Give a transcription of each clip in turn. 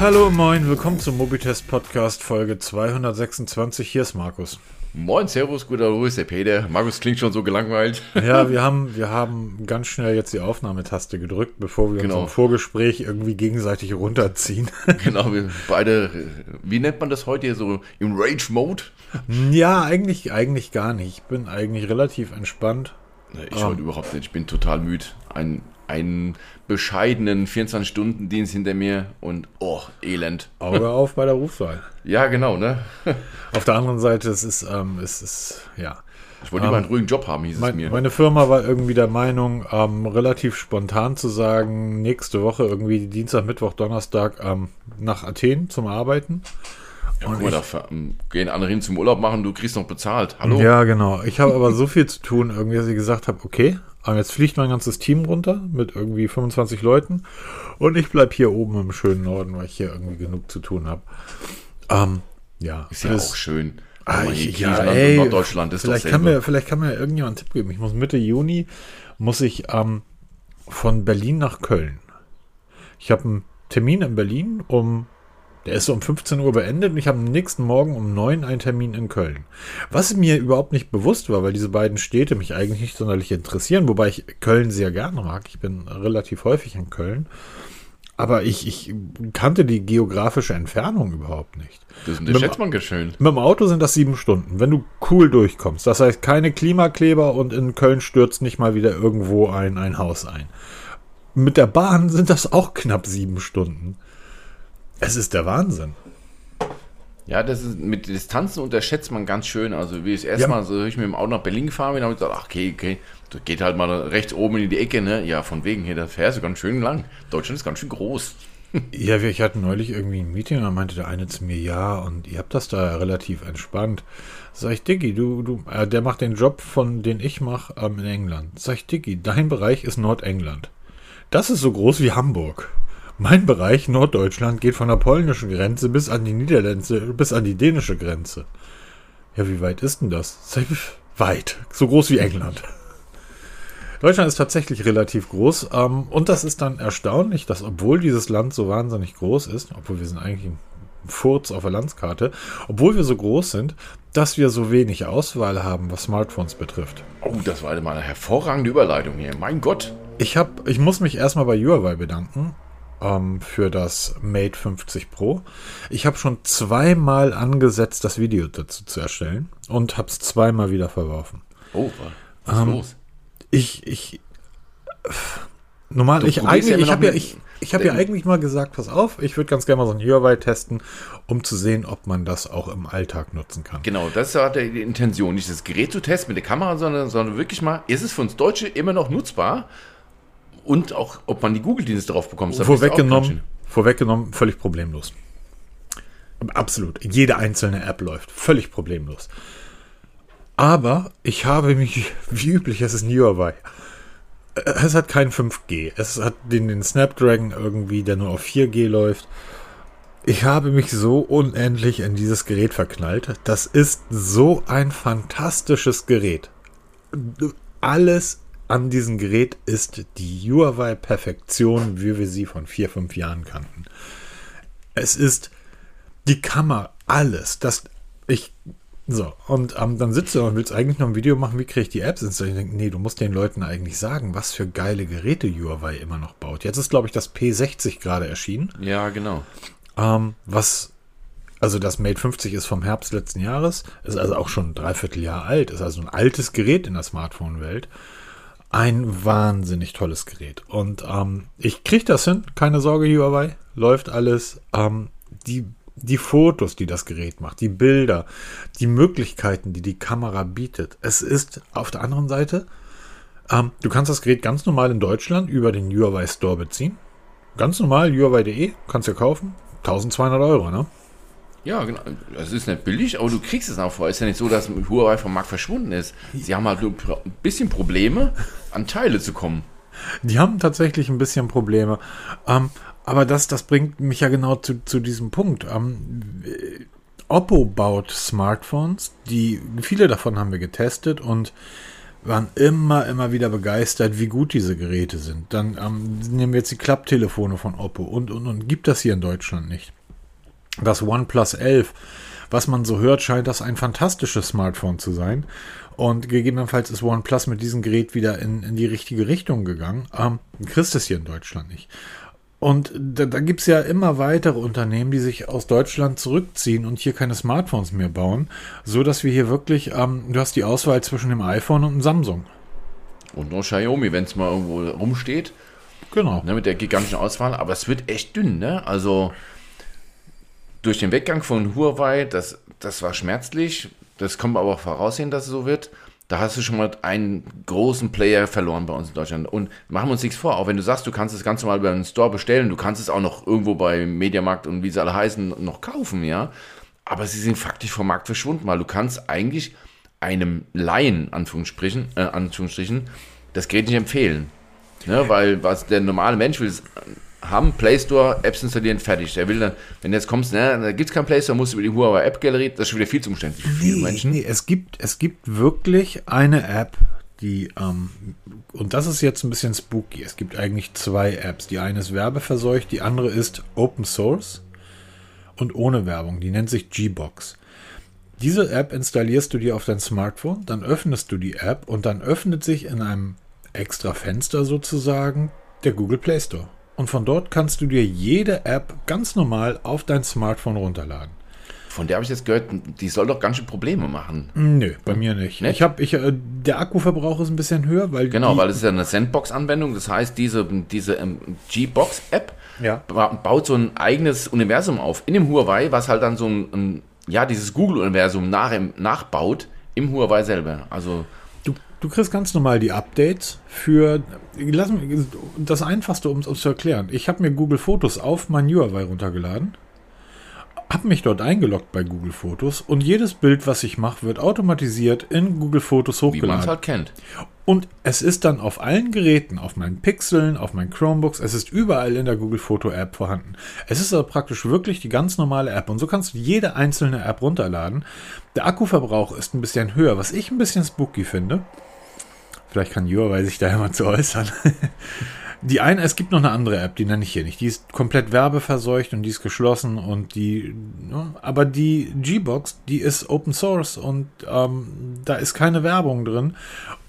Hallo, moin, willkommen zum Mobitest Podcast Folge 226. Hier ist Markus. Moin, Servus, guter Louis, der Peter. Markus klingt schon so gelangweilt. Ja, wir haben, wir haben ganz schnell jetzt die Aufnahmetaste gedrückt, bevor wir Genau. uns im Vorgespräch irgendwie gegenseitig runterziehen. genau, wir beide, wie nennt man das heute hier so, im Rage-Mode? ja, eigentlich, eigentlich gar nicht. Ich bin eigentlich relativ entspannt. Ich heute überhaupt nicht, ich bin total müde. Ein, einen bescheidenen 24-Stunden-Dienst hinter mir und, oh, Elend. Auge auf bei der Rufwahl. Ja, genau, ne? Auf der anderen Seite, es ist, ähm, es ist, ja. Ich wollte lieber einen ruhigen Job haben, hieß es Mein, mir. meine Firma war irgendwie der Meinung, ähm, relativ spontan zu sagen, nächste Woche irgendwie Dienstag, Mittwoch, Donnerstag ähm, nach Athen zum Arbeiten. ja, guck mal, da fa- gehen andere hin zum Urlaub machen, du kriegst noch bezahlt. Hallo? Ja, genau. Ich habe aber so viel zu tun, irgendwie, dass ich gesagt habe, okay, aber jetzt fliegt mein ganzes Team runter mit irgendwie 25 Leuten und ich bleib hier oben im schönen Norden, weil ich hier irgendwie genug zu tun habe. Ähm, ja, Ist ja das- auch schön. Ah, ich- ja, Griechenland ey, und Norddeutschland ist doch vielleicht kann, mir, vielleicht kann mir irgendjemand einen Tipp geben. Ich muss Mitte Juni, muss ich ähm, von Berlin nach Köln. Ich habe einen Termin in Berlin um, der ist so um 15 Uhr beendet und ich habe am nächsten Morgen um 9 einen Termin in Köln. Was mir überhaupt nicht bewusst war, weil diese beiden Städte mich eigentlich nicht sonderlich interessieren, wobei ich Köln sehr gerne mag. Ich bin relativ häufig in Köln. Aber ich, ich kannte die geografische Entfernung überhaupt nicht. Das unterschätzt man ganz schön. mit dem Auto sind das sieben Stunden, wenn du cool durchkommst. Das heißt, keine Klimakleber und in Köln stürzt nicht mal wieder irgendwo ein, ein Haus ein. Mit der Bahn sind das auch knapp sieben Stunden. Es ist der Wahnsinn. Ja, das ist mit Distanzen unterschätzt man ganz schön. Also wie das erste Ja. So ich mit dem Auto nach Berlin gefahren bin, habe ich gesagt, ach, okay, okay, das geht halt mal rechts oben in die Ecke, ne? Ja, von wegen hier, da fährst du ganz schön lang. Deutschland ist ganz schön groß. Ja, ich hatte neulich irgendwie ein Meeting, da meinte der eine zu mir, ja, und ihr habt das da relativ entspannt. Sag ich, Diggi, du, du, äh, der macht den Job, von den ich mache, ähm, in England. Sag ich, Diggi, dein Bereich ist Nordengland. Das ist so groß wie Hamburg. Mein Bereich, Norddeutschland, geht von der polnischen Grenze bis an die niederländische, bis an die dänische Grenze. Ja, wie weit ist denn das? Weit. So groß wie England. Deutschland ist tatsächlich relativ groß. Ähm, und das ist dann erstaunlich, dass obwohl dieses Land so wahnsinnig groß ist, obwohl wir sind eigentlich ein Furz auf der Landskarte, obwohl wir so groß sind, dass wir so wenig Auswahl haben, was Smartphones betrifft. Oh, das war eine hervorragende Überleitung hier. Mein Gott. Ich, hab, ich muss mich erstmal bei Huawei bedanken ähm, für das Mate 50 Pro. Ich habe schon zweimal angesetzt, das Video dazu zu erstellen und habe es zweimal wieder verworfen. Oh, was ist Ähm, los? Ich, ich, normal, Du ich eigentlich, ja ich habe ja, ich, ich habe ja eigentlich mal gesagt, pass auf, ich würde ganz gerne mal so ein Huawei testen, um zu sehen, ob man das auch im Alltag nutzen kann. Genau, das war die Intention. Nicht das Gerät zu testen mit der Kamera, sondern, sondern wirklich mal, ist es für uns Deutsche immer noch nutzbar? Und auch, ob man die Google-Dienste drauf bekommt. Vorweggenommen, vorweggenommen, völlig problemlos. Absolut. Jede einzelne App läuft. Völlig problemlos. Aber ich habe mich, wie üblich, es ist ein Huawei. Äh, Es hat kein 5G. Es hat den, den Snapdragon irgendwie, der nur auf 4G läuft. Ich habe mich so unendlich in dieses Gerät verknallt. Das ist so ein fantastisches Gerät. Alles an diesem Gerät ist die Huawei Perfektion, wie wir sie von vier, fünf Jahren kannten. Es ist die Kamera, alles. Das, ich, so, und ähm, dann sitzt du und willst eigentlich noch ein Video machen, wie kriege ich die Apps ins Ich denke, nee, du musst den Leuten eigentlich sagen, was für geile Geräte Huawei immer noch baut. Jetzt ist, glaube ich, das P60 gerade erschienen. Ja, genau. Ähm, was, also das Mate 50 ist vom Herbst letzten Jahres, ist also auch schon ein Dreivierteljahr alt, ist also ein altes Gerät in der Smartphone-Welt. Ein wahnsinnig tolles Gerät. Und ähm, ich kriege das hin, keine Sorge, Huawei, läuft alles. Ähm, die, die Fotos, die das Gerät macht, die Bilder, die Möglichkeiten, die die Kamera bietet. Es ist auf der anderen Seite, ähm, du kannst das Gerät ganz normal in Deutschland über den Huawei Store beziehen. Ganz normal, huawei.de, kannst du kaufen. 1200 Euro, ne? Ja, genau. Das ist nicht billig, aber du kriegst es auch vor. Ist ja nicht so, dass Huawei vom Markt verschwunden ist. Sie haben halt nur ein bisschen Probleme, an Teile zu kommen. Die haben tatsächlich ein bisschen Probleme. Ähm, aber das, das bringt mich ja genau zu, zu diesem Punkt. Ähm, äh, Oppo baut Smartphones, die viele davon haben wir getestet und waren immer, immer wieder begeistert, wie gut diese Geräte sind. Dann ähm, nehmen wir jetzt die Klapptelefone von Oppo und, und, und gibt das hier in Deutschland nicht. Das OnePlus 11, was man so hört, scheint das ein fantastisches Smartphone zu sein. Und gegebenenfalls ist OnePlus mit diesem Gerät wieder in, in die richtige Richtung gegangen. Ähm, kriegst es hier in Deutschland nicht. Und da, da gibt es ja immer weitere Unternehmen, die sich aus Deutschland zurückziehen und hier keine Smartphones mehr bauen, so dass wir hier wirklich, ähm, du hast die Auswahl zwischen dem iPhone und dem Samsung. Und nur Xiaomi, wenn es mal irgendwo rumsteht. Genau. Ne, mit der gigantischen Auswahl. Aber es wird echt dünn, ne? Also durch den Weggang von Huawei, das, das war schmerzlich. Das wir aber auch voraussehen, dass es so wird da hast du schon mal einen großen Player verloren bei uns in Deutschland. Und machen wir uns nichts vor, auch wenn du sagst, du kannst es ganz normal über einen Store bestellen, du kannst es auch noch irgendwo bei Mediamarkt und wie sie alle heißen, noch kaufen, ja. Aber sie sind faktisch vom Markt verschwunden, weil du kannst eigentlich einem Laien, Anführungsstrichen, äh, Anführungsstrichen das Gerät nicht empfehlen. Ne, weil was der normale Mensch will, haben, Play Store, Apps installieren, fertig. Der will dann, wenn du jetzt kommst, ne, da gibt es kein Play Store, musst du über die Huawei App Galerie, das ist schon wieder viel zu umständlich für viele nee, Menschen. Nee, es gibt, es gibt wirklich eine App, die, ähm, und das ist jetzt ein bisschen spooky. Es gibt eigentlich zwei Apps. Die eine ist werbeverseucht, die andere ist Open Source und ohne Werbung. Die nennt sich G-Box. Diese App installierst du dir auf dein Smartphone, dann öffnest du die App und dann öffnet sich in einem extra Fenster sozusagen der Google Play Store. Und von dort kannst du dir jede App ganz normal auf dein Smartphone runterladen. Von der habe ich jetzt gehört, die soll doch ganz schön Probleme machen. Nö, bei mir nicht. nicht? Ich habe, ich, äh, der Akkuverbrauch ist ein bisschen höher, weil genau, weil es ist ja eine Sandbox-Anwendung. Das heißt, diese diese ähm, G-Box-App ja. baut so ein eigenes Universum auf in dem Huawei, was halt dann so ein, ein ja dieses Google-Universum nach, nachbaut im Huawei selber. Also Du kriegst ganz normal die Updates für. Lass mich, das einfachste, um es zu erklären. Ich habe mir Google Fotos auf mein Huawei runtergeladen, habe mich dort eingeloggt bei Google Fotos und jedes Bild, was ich mache, wird automatisiert in Google Fotos hochgeladen. Wie man es halt kennt. Und es ist dann auf allen Geräten, auf meinen Pixeln, auf meinen Chromebooks, es ist überall in der Google Foto App vorhanden. Es ist aber praktisch wirklich die ganz normale App und so kannst du jede einzelne App runterladen. Der Akkuverbrauch ist ein bisschen höher, was ich ein bisschen spooky finde. Vielleicht kann Huawei sich da ja mal zu äußern. Die eine, es gibt noch eine andere App, die nenne ich hier nicht. Die ist komplett werbeverseucht und die ist geschlossen und die, ne, aber die G-Box, die ist Open Source und ähm, da ist keine Werbung drin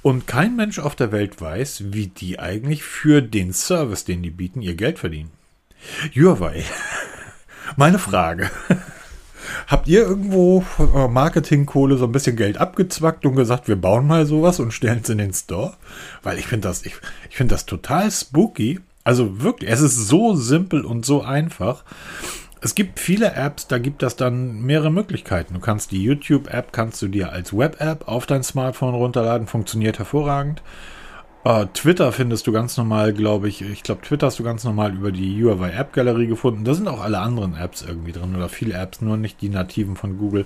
und kein Mensch auf der Welt weiß, wie die eigentlich für den Service, den die bieten, ihr Geld verdienen. Huawei. Meine Frage. Habt ihr irgendwo Marketingkohle so ein bisschen Geld abgezwackt und gesagt, wir bauen mal sowas und stellen es in den Store? Weil ich finde das, ich, ich finde das total spooky. Also wirklich, es ist so simpel und so einfach. Es gibt viele Apps, da gibt es dann mehrere Möglichkeiten. Du kannst die YouTube-App, kannst du dir als Web-App auf dein Smartphone runterladen, funktioniert hervorragend. Uh, Twitter findest du ganz normal, glaube ich. Ich glaube, Twitter hast du ganz normal über die Huawei App Galerie gefunden. Da sind auch alle anderen Apps irgendwie drin oder viele Apps, nur nicht die nativen von Google.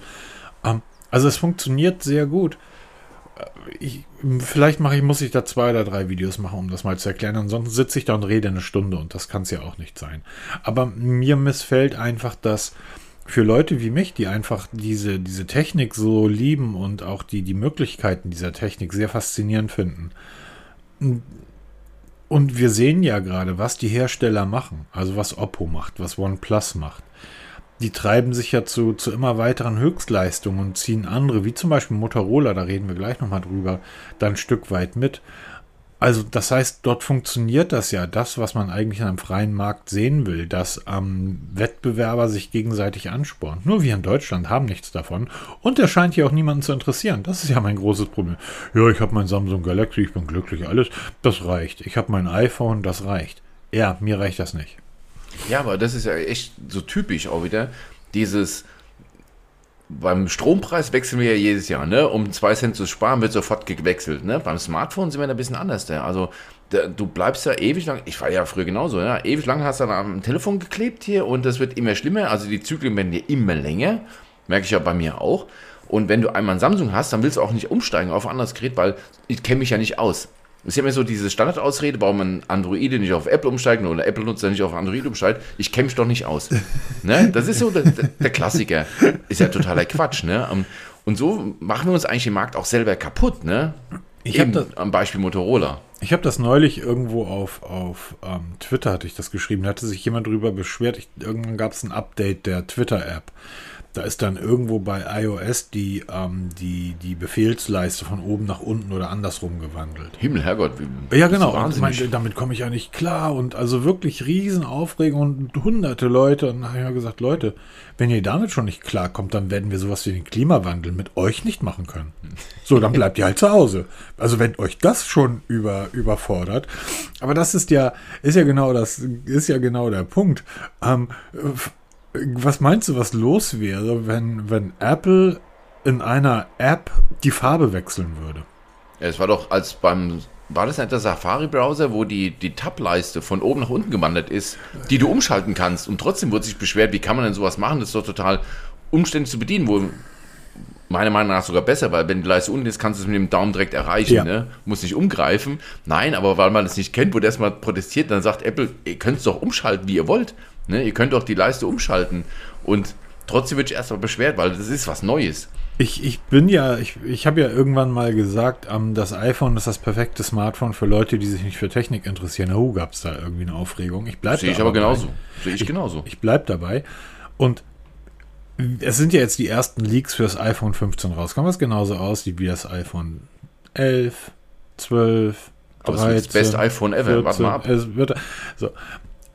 Um, ähm, also es funktioniert sehr gut. Äh, ich, vielleicht mache ich, muss ich da zwei oder drei Videos machen, um das mal zu erklären. Ansonsten sitze ich da und rede eine Stunde und das kann es ja auch nicht sein. Aber mir missfällt einfach, dass für Leute wie mich, die einfach diese, diese Technik so lieben und auch die, die Möglichkeiten dieser Technik sehr faszinierend finden, und wir sehen ja gerade, was die Hersteller machen, also was Oppo macht, was OnePlus macht. Die treiben sich ja zu, zu immer weiteren Höchstleistungen und ziehen andere, wie zum Beispiel Motorola, da reden wir gleich nochmal drüber, dann ein Stück weit mit. Also das heißt, dort funktioniert das ja, das, was man eigentlich in einem freien Markt sehen will, dass ähm, Wettbewerber sich gegenseitig anspornen. Nur wir in Deutschland haben nichts davon und der scheint hier auch niemanden zu interessieren. Das ist ja mein großes Problem. Ja, ich habe mein Samsung Galaxy, ich bin glücklich, alles, das reicht. Ich habe mein iPhone, das reicht. Ja, mir reicht das nicht. Ja, aber das ist ja echt so typisch auch wieder, dieses beim Strompreis wechseln wir ja jedes Jahr, ne? Um zwei Cent zu sparen, wird sofort gewechselt, ne? Beim Smartphone sind wir da ein bisschen anders, ne? Also, da, du bleibst ja ewig lang, ich war ja früher genauso, ja? Ewig lang hast du dann am Telefon geklebt hier und das wird immer schlimmer, also die Zyklen werden dir immer länger, merke ich ja bei mir auch. Und wenn du einmal ein Samsung hast, dann willst du auch nicht umsteigen auf ein anderes Gerät, weil ich kenne mich ja nicht aus. Es ist ja immer so diese Standardausrede, warum man Android nicht auf Apple umsteigt oder Apple-Nutzer nicht auf Android umsteigt. Ich kenne mich doch nicht aus. ne? Das ist so der, der, Klassiker. Ist ja totaler Quatsch. Ne? Und so machen wir uns eigentlich den Markt auch selber kaputt. Ne? Ich habe Eben das, am Beispiel Motorola. ich hab das neulich irgendwo auf, auf ähm, Twitter, hatte ich das geschrieben. Da hatte sich jemand drüber beschwert. Ich, irgendwann gab es ein Update der Twitter-App. Da ist dann irgendwo bei iOS die, ähm, die, die Befehlsleiste von oben nach unten oder andersrum gewandelt. Himmel, Herrgott. Wie, Ja, genau. Und meinte, damit komme ich ja nicht klar. Und also wirklich Riesenaufregung und hunderte Leute. Und dann habe ich ja gesagt, Leute, wenn ihr damit schon nicht klarkommt, dann werden wir sowas wie den Klimawandel mit euch nicht machen können. So, dann bleibt ihr halt zu Hause. Also wenn euch das schon über, überfordert. Aber das ist ja, ist ja genau das, ist ja genau der Punkt. Ähm, was meinst du, was los wäre, wenn, wenn Apple in einer App die Farbe wechseln würde? Ja, es war doch als beim, war das nicht der Safari-Browser, wo die, die Tab-Leiste von oben nach unten gewandert ist, die du umschalten kannst und trotzdem wurde sich beschwert, wie kann man denn sowas machen? Das ist doch total umständlich zu bedienen, wo meiner Meinung nach sogar besser, weil wenn die Leiste unten ist, kannst du es mit dem Daumen direkt erreichen, Ja. ne? Muss nicht umgreifen. Nein, aber weil man es nicht kennt, wurde erstmal protestiert, dann sagt Apple, ihr könnt es doch umschalten, wie ihr wollt. Ne? Ihr könnt doch die Leiste umschalten. Und trotzdem wird erstmal beschwert, weil das ist was Neues. Ich, ich bin ja, ich, ich habe ja irgendwann mal gesagt, ähm, das iPhone ist das perfekte Smartphone für Leute, die sich nicht für Technik interessieren. Oh, gab es da irgendwie eine Aufregung. Ich bleibe Sehe ich aber genauso. Sehe ich genauso. Ich bleib dabei. Und es sind ja jetzt die ersten Leaks für das iPhone 15 rausgekommen, was genauso aussieht wie das iPhone 11, 12, Aber es wird das beste iPhone ever. Warte mal ab. Es wird, so.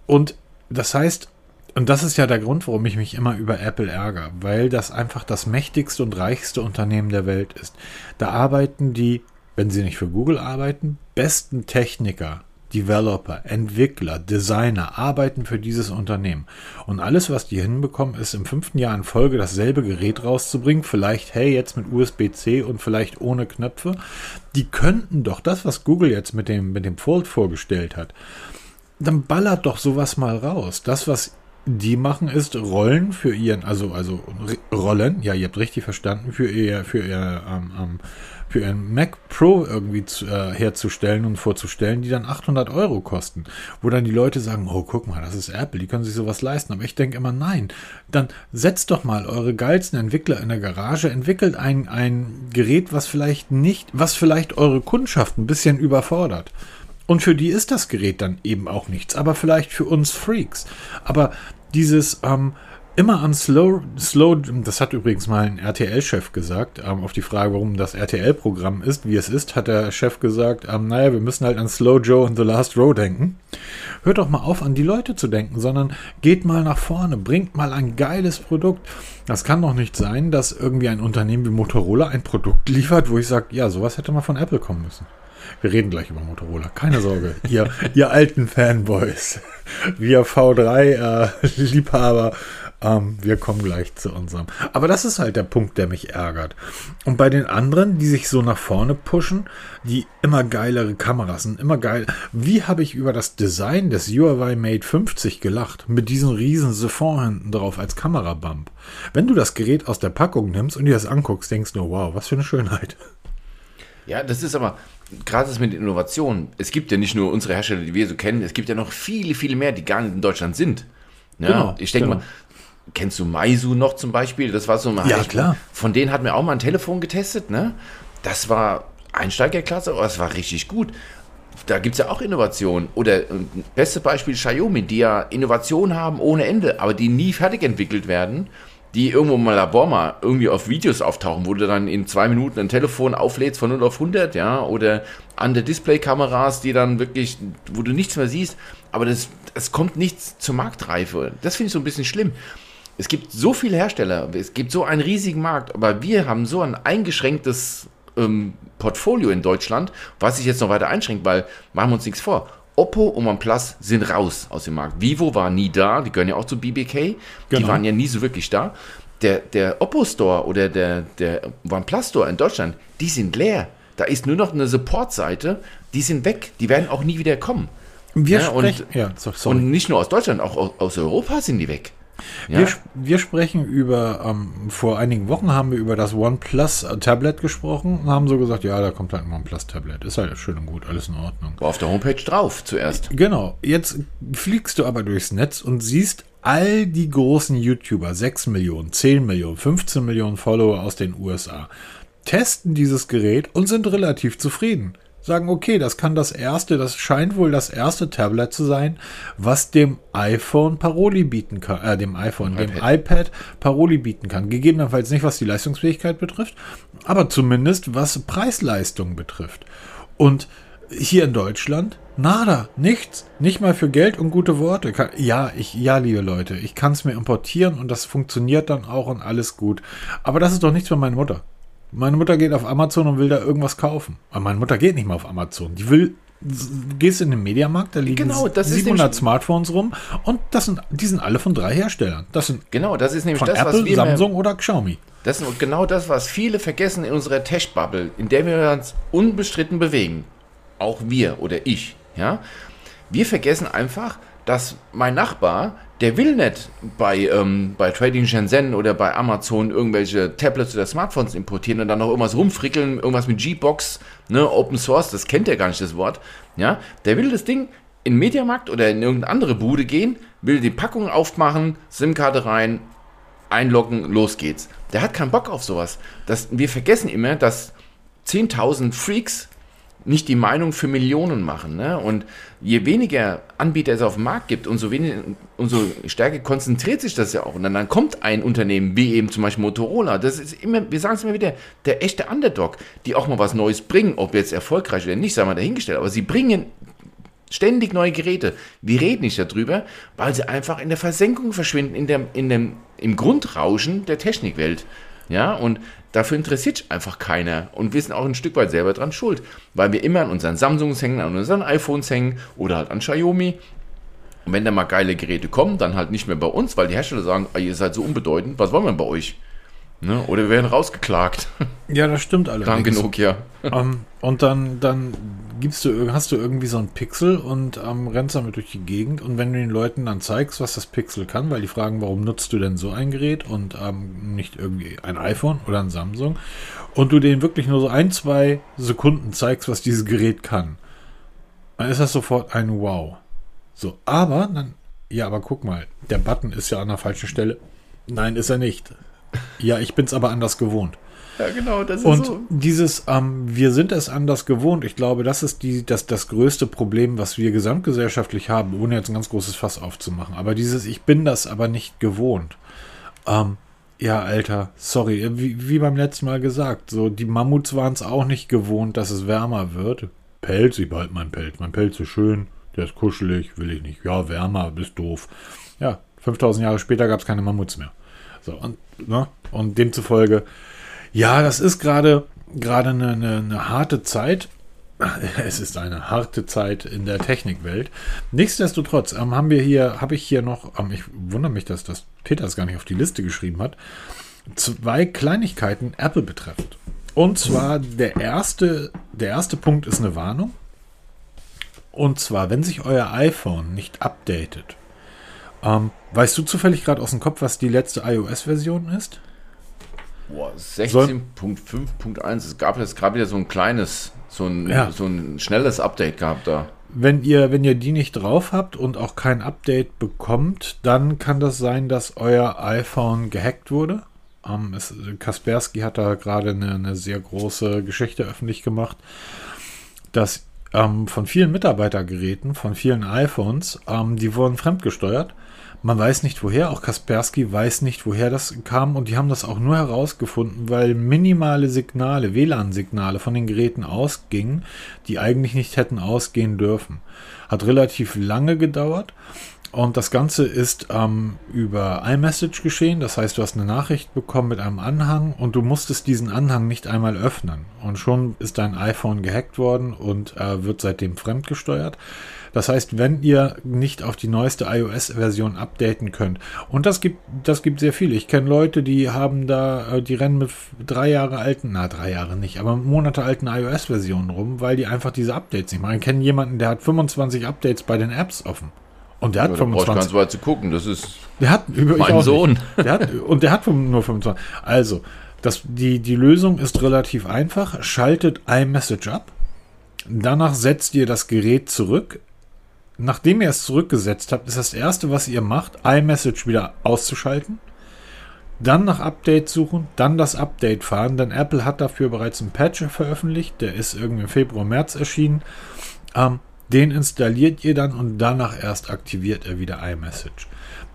Und das heißt, und das ist ja der Grund, warum ich mich immer über Apple ärgere, weil das einfach das mächtigste und reichste Unternehmen der Welt ist. Da arbeiten die, wenn sie nicht für Google arbeiten, besten Techniker, Developer, Entwickler, Designer arbeiten für dieses Unternehmen. Und alles, was die hinbekommen, ist im fünften Jahr in Folge dasselbe Gerät rauszubringen. Vielleicht, hey, jetzt mit USB-C und vielleicht ohne Knöpfe. Die könnten doch das, was Google jetzt mit dem, mit dem Fold vorgestellt hat, dann ballert doch sowas mal raus. Das, was die machen, ist Rollen für ihren, also, also Rollen, ja, ihr habt richtig verstanden, für ihr, für ihr, ähm, ähm, für ihren Mac Pro irgendwie zu, äh, herzustellen und vorzustellen, die dann 800 Euro kosten. Wo dann die Leute sagen, oh, guck mal, das ist Apple, die können sich sowas leisten. Aber ich denke immer, nein, dann setzt doch mal eure geilsten Entwickler in der Garage, entwickelt ein, ein Gerät, was vielleicht nicht, was vielleicht eure Kundschaft ein bisschen überfordert. Und für die ist das Gerät dann eben auch nichts, aber vielleicht für uns Freaks. Aber dieses ähm, immer an Slow, Slow, das hat übrigens mal ein RTL-Chef gesagt, ähm, auf die Frage, warum das RTL-Programm ist, wie es ist, hat der Chef gesagt, ähm, naja, wir müssen halt an Slow Joe and the Last Row denken. Hört doch mal auf, an die Leute zu denken, sondern geht mal nach vorne, bringt mal ein geiles Produkt. Das kann doch nicht sein, dass irgendwie ein Unternehmen wie Motorola ein Produkt liefert, wo ich sage, ja, sowas hätte mal von Apple kommen müssen. Wir reden gleich über Motorola. Keine Sorge, ihr, ihr alten Fanboys. Wir V3-Liebhaber. ähm, wir kommen gleich zu unserem. Aber das ist halt der Punkt, der mich ärgert. Und bei den anderen, die sich so nach vorne pushen, die immer geilere Kameras sind, immer geil. Wie habe ich über das Design des Huawei Mate 50 gelacht? Mit diesem riesen Siphon hinten drauf als Kamerabump. Wenn du das Gerät aus der Packung nimmst und dir das anguckst, denkst du, wow, was für eine Schönheit. Ja, das ist aber gerade das mit Innovation. Es gibt ja nicht nur unsere Hersteller, die wir so kennen, es gibt ja noch viele, viele mehr, die gar nicht in Deutschland sind. Ja, Genau, ich denke genau. mal, kennst du Maisu noch zum Beispiel? Das war so ein Ja, klar. Von denen hatten wir auch mal ein Telefon getestet, ne? Das war Einsteigerklasse, aber es war richtig gut. Da gibt es ja auch Innovationen. Oder äh, beste Beispiel Xiaomi, die ja Innovationen haben ohne Ende, aber die nie fertig entwickelt werden, die irgendwo im Labor mal irgendwie auf Videos auftauchen, wo du dann in zwei Minuten ein Telefon auflädst von 0 auf 100, ja, oder an der Display-Kameras, die dann wirklich, wo du nichts mehr siehst, aber das, es kommt nichts zur Marktreife. Das finde ich so ein bisschen schlimm. Es gibt so viele Hersteller, es gibt so einen riesigen Markt, aber wir haben so ein eingeschränktes ähm, Portfolio in Deutschland, was sich jetzt noch weiter einschränkt, weil machen wir uns nichts vor. Oppo und OnePlus sind raus aus dem Markt. Vivo war nie da, die gehören ja auch zu BBK, die Genau. waren ja nie so wirklich da. Der, der Oppo Store oder der, der OnePlus Store in Deutschland, die sind leer. Da ist nur noch eine Support-Seite, die sind weg, die werden auch nie wieder kommen. Wir Ja, und- sprechen, ja, so, sorry. Und nicht nur aus Deutschland, auch aus Europa sind die weg. Ja? Wir, wir sprechen über, ähm, vor einigen Wochen haben wir über das OnePlus äh, Tablet gesprochen und haben so gesagt, ja, da kommt halt ein OnePlus Tablet. Ist halt schön und gut, alles in Ordnung. War auf der Homepage drauf zuerst. Genau, jetzt fliegst du aber durchs Netz und siehst all die großen YouTuber, 6 Millionen, 10 Millionen, 15 Millionen Follower aus den USA. testen dieses Gerät und sind relativ zufrieden. Sagen, okay, das kann das erste, das scheint wohl das erste Tablet zu sein, was dem iPhone Paroli bieten kann, äh, dem iPhone, dem iPad Paroli bieten kann. Gegebenenfalls nicht, was die Leistungsfähigkeit betrifft, aber zumindest was Preis-Leistung betrifft. Und hier in Deutschland nada, nichts, nicht mal für Geld und gute Worte. Ja, ich, ja, liebe Leute, ich kann es mir importieren und das funktioniert dann auch und alles gut. Aber das ist doch nichts für meine Mutter. Meine Mutter geht auf Amazon und will da irgendwas kaufen. Aber meine Mutter geht nicht mal auf Amazon. Die will, gehst in den Mediamarkt, da liegen Genau, das ist 700 nämlich- Smartphones rum und das sind, die sind alle von drei Herstellern. Das sind Genau, das ist nämlich von das, was Apple, wir Samsung oder Xiaomi. Das ist genau das, was viele vergessen in unserer Tech-Bubble, in der wir uns unbestritten bewegen. Auch wir oder ich. Ja? Wir vergessen einfach, dass mein Nachbar, der will nicht bei, ähm, bei Trading Shenzhen oder bei Amazon irgendwelche Tablets oder Smartphones importieren und dann noch irgendwas rumfrickeln, irgendwas mit G-Box, ne, Open Source, das kennt er gar nicht, das Wort. Ja? Der will das Ding in den Mediamarkt oder in irgendeine andere Bude gehen, will die Packung aufmachen, SIM-Karte rein, einloggen, los geht's. Der hat keinen Bock auf sowas. Das, wir vergessen immer, dass 10.000 Freaks nicht die Meinung für Millionen machen. Ne? Und je weniger Anbieter es auf dem Markt gibt, umso, weniger, umso stärker konzentriert sich das ja auch. Und dann, dann kommt ein Unternehmen wie eben zum Beispiel Motorola. Das ist immer, wir sagen es immer wieder, der echte Underdog, die auch mal was Neues bringen, ob jetzt erfolgreich oder nicht, sagen wir dahingestellt. Aber sie bringen ständig neue Geräte. Wir reden nicht darüber, weil sie einfach in der Versenkung verschwinden, in dem, in dem, im Grundrauschen der Technikwelt. Ja, und dafür interessiert sich einfach keiner. Und wir sind auch ein Stück weit selber dran schuld, weil wir immer an unseren Samsungs hängen, an unseren iPhones hängen oder halt an Xiaomi. Und wenn da mal geile Geräte kommen, dann halt nicht mehr bei uns, weil die Hersteller sagen, ihr seid so unbedeutend, was wollen wir bei euch? Ne? Oder wir werden rausgeklagt. Ja, das stimmt allerdings. Nokia. Ähm, und dann, dann gibst du, hast du irgendwie so ein Pixel und ähm, rennst damit durch die Gegend. Und wenn du den Leuten dann zeigst, was das Pixel kann, weil die fragen, warum nutzt du denn so ein Gerät und ähm, nicht irgendwie ein iPhone oder ein Samsung, und du denen wirklich nur so ein, zwei Sekunden zeigst, was dieses Gerät kann, dann ist das sofort ein Wow. So, aber dann, ja, aber guck mal, der Button ist ja an der falschen Stelle. Nein, ist er nicht. Ja, ich bin's aber anders gewohnt. Ja, genau, das ist Und so. dieses, ähm, wir sind es anders gewohnt. Ich glaube, das ist die, das, das größte Problem, was wir gesamtgesellschaftlich haben, ohne jetzt ein ganz großes Fass aufzumachen. Aber dieses, ich bin das aber nicht gewohnt. Ähm, ja, Alter, sorry, wie, wie beim letzten Mal gesagt, so die Mammuts waren es auch nicht gewohnt, dass es wärmer wird. Pelz, ich behalte meinen Pelz. Mein Pelz ist schön, der ist kuschelig, will ich nicht. Ja, wärmer, bist doof. Ja, 5000 Jahre später gab es keine Mammuts mehr. So, und, ne? und demzufolge, ja, das ist gerade gerade eine, eine, eine harte Zeit. Es ist eine harte Zeit in der Technikwelt. Nichtsdestotrotz ähm, haben wir hier, habe ich hier noch, ähm, ich wundere mich, dass das Peter es gar nicht auf die Liste geschrieben hat, zwei Kleinigkeiten Apple betreffend. Und zwar der erste, der erste Punkt ist eine Warnung. Und zwar, wenn sich euer iPhone nicht updatet. Ähm, weißt du zufällig gerade aus dem Kopf, was die letzte iOS-Version ist? Boah, 16.5.1. Es gab jetzt gerade wieder so ein kleines, so ein, Ja. so ein schnelles Update gehabt da. Wenn ihr, wenn ihr die nicht drauf habt und auch kein Update bekommt, dann kann das sein, dass euer iPhone gehackt wurde. Ähm, es, Kaspersky hat da gerade eine, eine sehr große Geschichte öffentlich gemacht, dass ähm, von vielen Mitarbeitergeräten, von vielen iPhones, ähm, die wurden fremdgesteuert. Man weiß nicht woher, auch Kaspersky weiß nicht, woher das kam und die haben das auch nur herausgefunden, weil minimale Signale, WLAN-Signale von den Geräten ausgingen, die eigentlich nicht hätten ausgehen dürfen. Hat relativ lange gedauert und das Ganze ist ähm, über iMessage geschehen. Das heißt, du hast eine Nachricht bekommen mit einem Anhang und du musstest diesen Anhang nicht einmal öffnen. Und schon ist dein iPhone gehackt worden und äh, wird seitdem fremdgesteuert. Das heißt, wenn ihr nicht auf die neueste iOS-Version updaten könnt, und das gibt, das gibt sehr viele. Ich kenne Leute, die haben da, äh, die rennen mit drei Jahre alten, na drei Jahre nicht, aber Monate alten iOS-Versionen rum, weil die einfach diese Updates nicht machen. Ich kenne jemanden, der hat 25 Updates bei den Apps offen. Und der hat Ja, da brauchst du 25. ganz weit zu gucken. Das ist Der hat über mein Sohn. Der hat, und der hat nur 25. Also, das, die, die Lösung ist relativ einfach. Schaltet iMessage ab. Danach setzt ihr das Gerät zurück. Nachdem ihr es zurückgesetzt habt, ist das erste, was ihr macht, iMessage wieder auszuschalten. dann nach Updates suchen, dann das Update fahren, denn Apple hat dafür bereits einen Patch veröffentlicht, der ist irgendwie im Februar, März erschienen. Ähm, den installiert ihr dann und danach erst aktiviert er wieder iMessage.